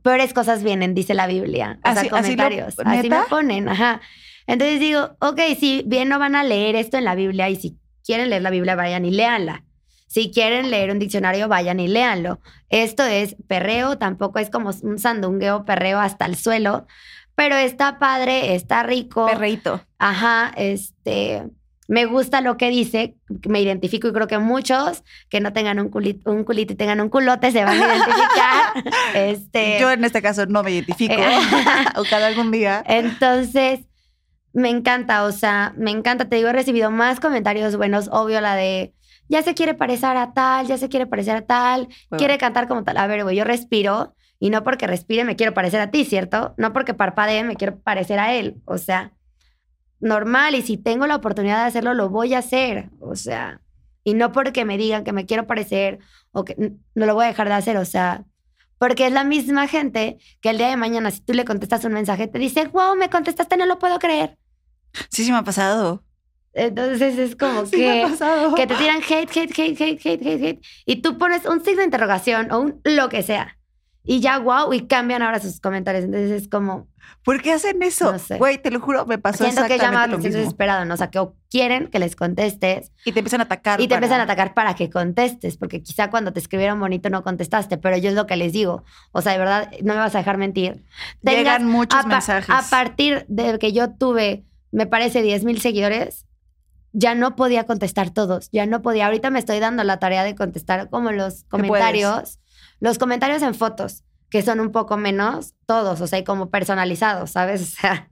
peores cosas vienen, dice la Biblia. O Así- sea, así lo- comentarios. Así, me ponen, ajá. Entonces digo, ok, si bien no van a leer esto en la Biblia y si quieren leer la Biblia, vayan y léanla. Si quieren leer un diccionario, vayan y léanlo. Esto es perreo, tampoco es como un sandungueo perreo hasta el suelo, pero está padre, está rico. Perreíto. Ajá, este, me gusta lo que dice, me identifico y creo que muchos que no tengan un culito, un culito y tengan un culote se van a identificar. este, Yo en este caso no me identifico. Eh. Ojalá algún día. entonces, me encanta, o sea, me encanta, te digo, he recibido más comentarios buenos, obvio la de, ya se quiere parecer a tal, ya se quiere parecer a tal, Bueno, quiere cantar como tal. A ver, güey, yo respiro y no porque respire me quiero parecer a ti, ¿cierto? No porque parpadee me quiero parecer a él. O sea, normal y si tengo la oportunidad de hacerlo, lo voy a hacer. O sea, y no porque me digan que me quiero parecer o que no lo voy a dejar de hacer. O sea, porque es la misma gente que el día de mañana, si tú le contestas un mensaje, te dice, wow, me contestaste, no lo puedo creer. Sí, sí me ha pasado. Entonces es como Sí que que te tiran hate, hate, hate, hate, hate, hate, hate. Y tú pones un signo de interrogación o un lo que sea. Y ya, wow, y cambian ahora sus comentarios. Entonces es como, ¿Por qué hacen eso? No sé. Güey, te lo juro, me pasó siento que llama la exactamente lo atención mismo. desesperado, ¿no? O sea, que o quieren que les contestes Y te empiezan a atacar. y te para- empiezan a atacar para que contestes, porque quizá cuando te escribieron bonito no contestaste, pero yo es lo que les digo. O sea, de verdad, no me vas a dejar mentir. Llegan muchos a, mensajes. a partir de que yo tuve, me parece, 10 mil seguidores, ya no podía contestar todos, ya no podía. Ahorita me estoy dando la tarea de contestar como los comentarios, los comentarios en fotos, que son un poco menos todos, o sea, y como personalizados, ¿sabes? O sea,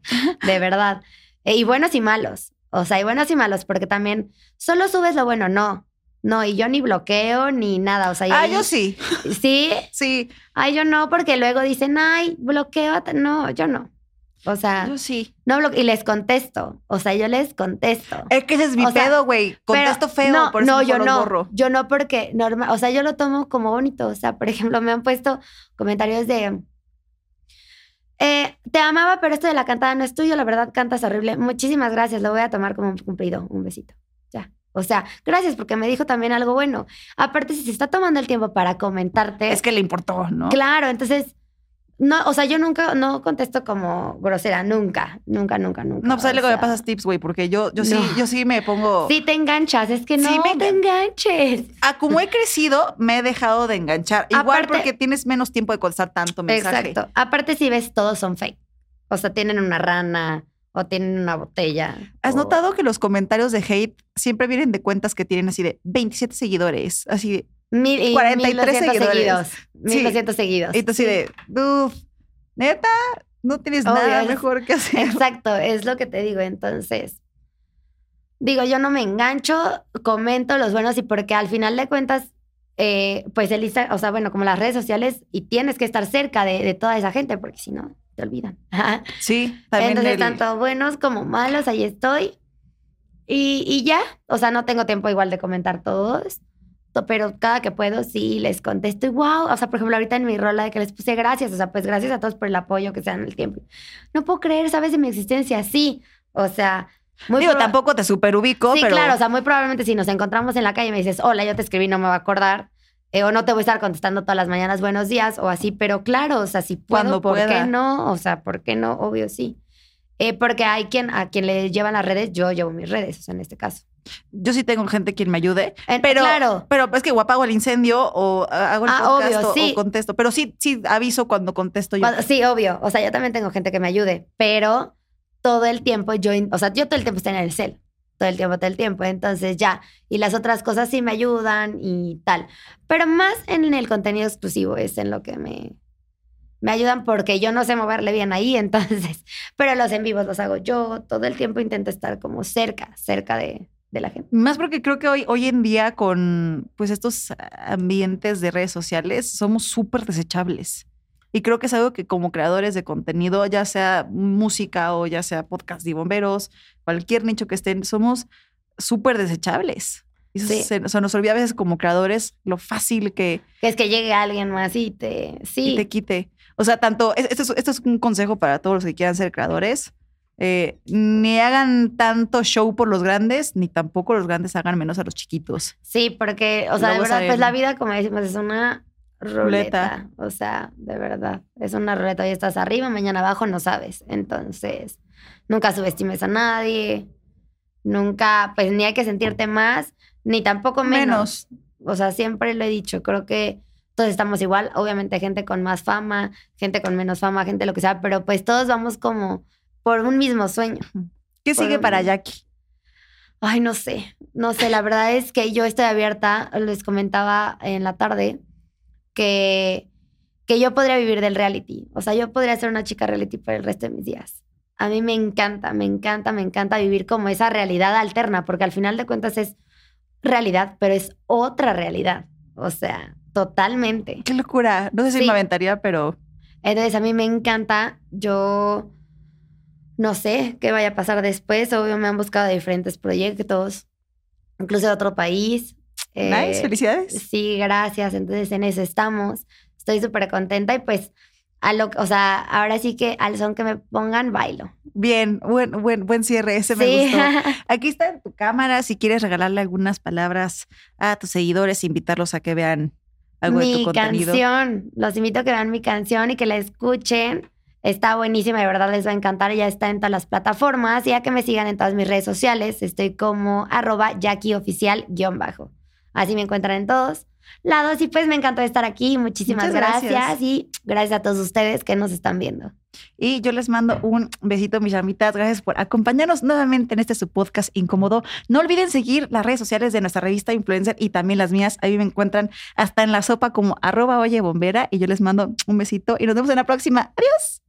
de verdad. E- y buenos y malos, o sea, y buenos y malos, porque también solo subes lo bueno, no. No, y yo ni bloqueo ni nada, o sea, Ah, ahí- yo sí. Sí, Sí, ay, yo no, porque luego dicen, ay, bloqueo, a ta-". no, yo no. O sea, yo sí. no bloqueo, y les contesto, o sea, yo les contesto. Es que ese es mi O pedo, güey. Contesto feo, no, por eso no, yo no, borro. yo no porque normal, o sea, yo lo tomo como bonito, o sea, por ejemplo, me han puesto comentarios de eh, te amaba, pero esto de la cantada no es tuyo, la verdad cantas horrible. Muchísimas gracias, lo voy a tomar como un cumplido, un besito. Ya. O sea, gracias porque me dijo también algo bueno. Aparte, si se está tomando el tiempo para comentarte, Es que le importó, ¿no? claro, entonces no, o sea, yo nunca no contesto como grosera, nunca, nunca, nunca, nunca. No, pues ahí luego me pasas tips, güey, porque yo, yo sí, No. yo sí me pongo. Sí te enganchas, es que no Sí, me te enganches. A como he crecido, me he dejado de enganchar. Igual Aparte- porque tienes menos tiempo de contestar tanto mensaje. Exacto. Aparte, si ves, todos son fake. O sea, tienen una rana o tienen una botella. ¿Has o- notado que los comentarios de hate siempre vienen de cuentas que tienen así de 27 seguidores? Así de. Mil, y 43 1200 seguidores. seguidos. Sí. 1200 seguidos. Y tú así Sí. de. "Uf, neta, no tienes Obvio, nada mejor que hacer. Exacto, es lo que te digo. Entonces, digo, yo no me engancho, comento los buenos y porque al final de cuentas, eh, pues el Instagram, o sea, bueno, como las redes sociales y tienes que estar cerca de, de toda esa gente porque si no, te olvidan. Sí, también. Entonces, el- tanto buenos como malos, ahí estoy. Y, y ya, o sea, no tengo tiempo igual de comentar todos, to- pero cada que puedo sí les contesto y wow, o sea, por ejemplo, ahorita en mi rola de que les puse gracias, o sea, pues gracias a todos por el apoyo que se dan el tiempo. No puedo creer, ¿sabes? De mi existencia, sí. O sea, muy Digo, tampoco te superubico, Sí, pero. claro, o sea, muy probablemente si nos encontramos en la calle y me dices, hola, yo te escribí, no me va a acordar. eh, o no te voy a estar contestando todas las mañanas buenos días o así, pero claro, o sea, si puedo, Cuando ¿por pueda. qué no? O sea, ¿por qué no? Obvio sí. Eh, porque hay quien, a quien le llevan las redes, yo llevo mis redes, o sea, en este caso. Yo sí tengo gente quien me ayude. Pero, claro. pero es que o apago el incendio o ah, hago el Ah, podcast obvio, o- sí. o contesto. Pero sí, sí aviso cuando contesto yo. Cuando- sí, obvio. O sea, yo también tengo gente que me ayude, pero todo el tiempo yo, o sea, yo todo el tiempo estoy en el cel. Todo el tiempo, todo el tiempo. Entonces ya. Y las otras cosas sí me ayudan y tal. Pero más en el contenido exclusivo es en lo que me, me ayudan porque yo no sé moverle bien ahí, entonces. Pero los en vivos los hago yo. Todo el tiempo intento estar como cerca, cerca de, de la gente. Más porque creo que hoy, hoy en día con pues estos ambientes de redes sociales somos súper desechables. Y creo que es algo que como creadores de contenido, ya sea música o ya sea podcast de bomberos, cualquier nicho que estén, somos súper desechables. Y Sí. se, se nos olvida a veces como creadores lo fácil que, Que es que llegue alguien más y te. Sí. y te quite. O sea, tanto, es- esto es, esto es un consejo para todos los que quieran ser creadores. eh, ni hagan tanto show por los grandes, ni tampoco los grandes hagan menos a los chiquitos. Sí, porque, o sea, de verdad, pues la vida, como decimos, es una Ruleta. ruleta. O sea, de verdad, es una ruleta. Hoy estás arriba, mañana abajo, no sabes. Entonces, nunca subestimes a nadie. Nunca, pues ni hay que sentirte más, ni tampoco menos. O sea, siempre lo he dicho, creo que todos estamos igual. Obviamente, gente con más fama, gente con menos fama, gente lo que sea, pero pues todos vamos como por un mismo sueño. ¿Qué Por sigue un- para Jackie? Ay, no sé, no sé, la verdad es que yo estoy abierta, les comentaba en la tarde que, que yo podría vivir del reality, o sea, yo podría ser una chica reality por el resto de mis días. A mí me encanta, me encanta, me encanta vivir como esa realidad alterna, porque al final de cuentas es realidad, pero es otra realidad, o sea, totalmente. Qué locura. No sé si Sí. me aventaría, pero Entonces a mí me encanta, yo no sé qué vaya a pasar después, obvio me han buscado de diferentes proyectos, incluso de otro país. nice, Eh, felicidades. Sí, gracias, entonces en eso estamos, estoy súper contenta y pues, a lo, o sea, ahora sí que al son que me pongan, bailo. Bien, buen, buen, buen cierre, ese me Sí. gustó. Aquí está en tu cámara, si quieres regalarle algunas palabras a tus seguidores, invitarlos a que vean algo de mi tu contenido. canción. Los invito a que vean mi canción y que la escuchen. Está buenísima, de verdad les va a encantar. Ya está en todas las plataformas y a que me sigan en todas mis redes sociales. Estoy como arroba Jackie Oficial guion bajo. Así me encuentran en todos lados. Y pues me encantó estar aquí. Muchísimas gracias. gracias. Y gracias a todos ustedes que nos están viendo. Y yo les mando un besito, mis amitas. Gracias por acompañarnos nuevamente en este su podcast incómodo. No olviden seguir las redes sociales de nuestra revista Influencer y también las mías. Ahí me encuentran hasta en la sopa como arroba oye bombera. Y yo les mando un besito y nos vemos en la próxima. Adiós.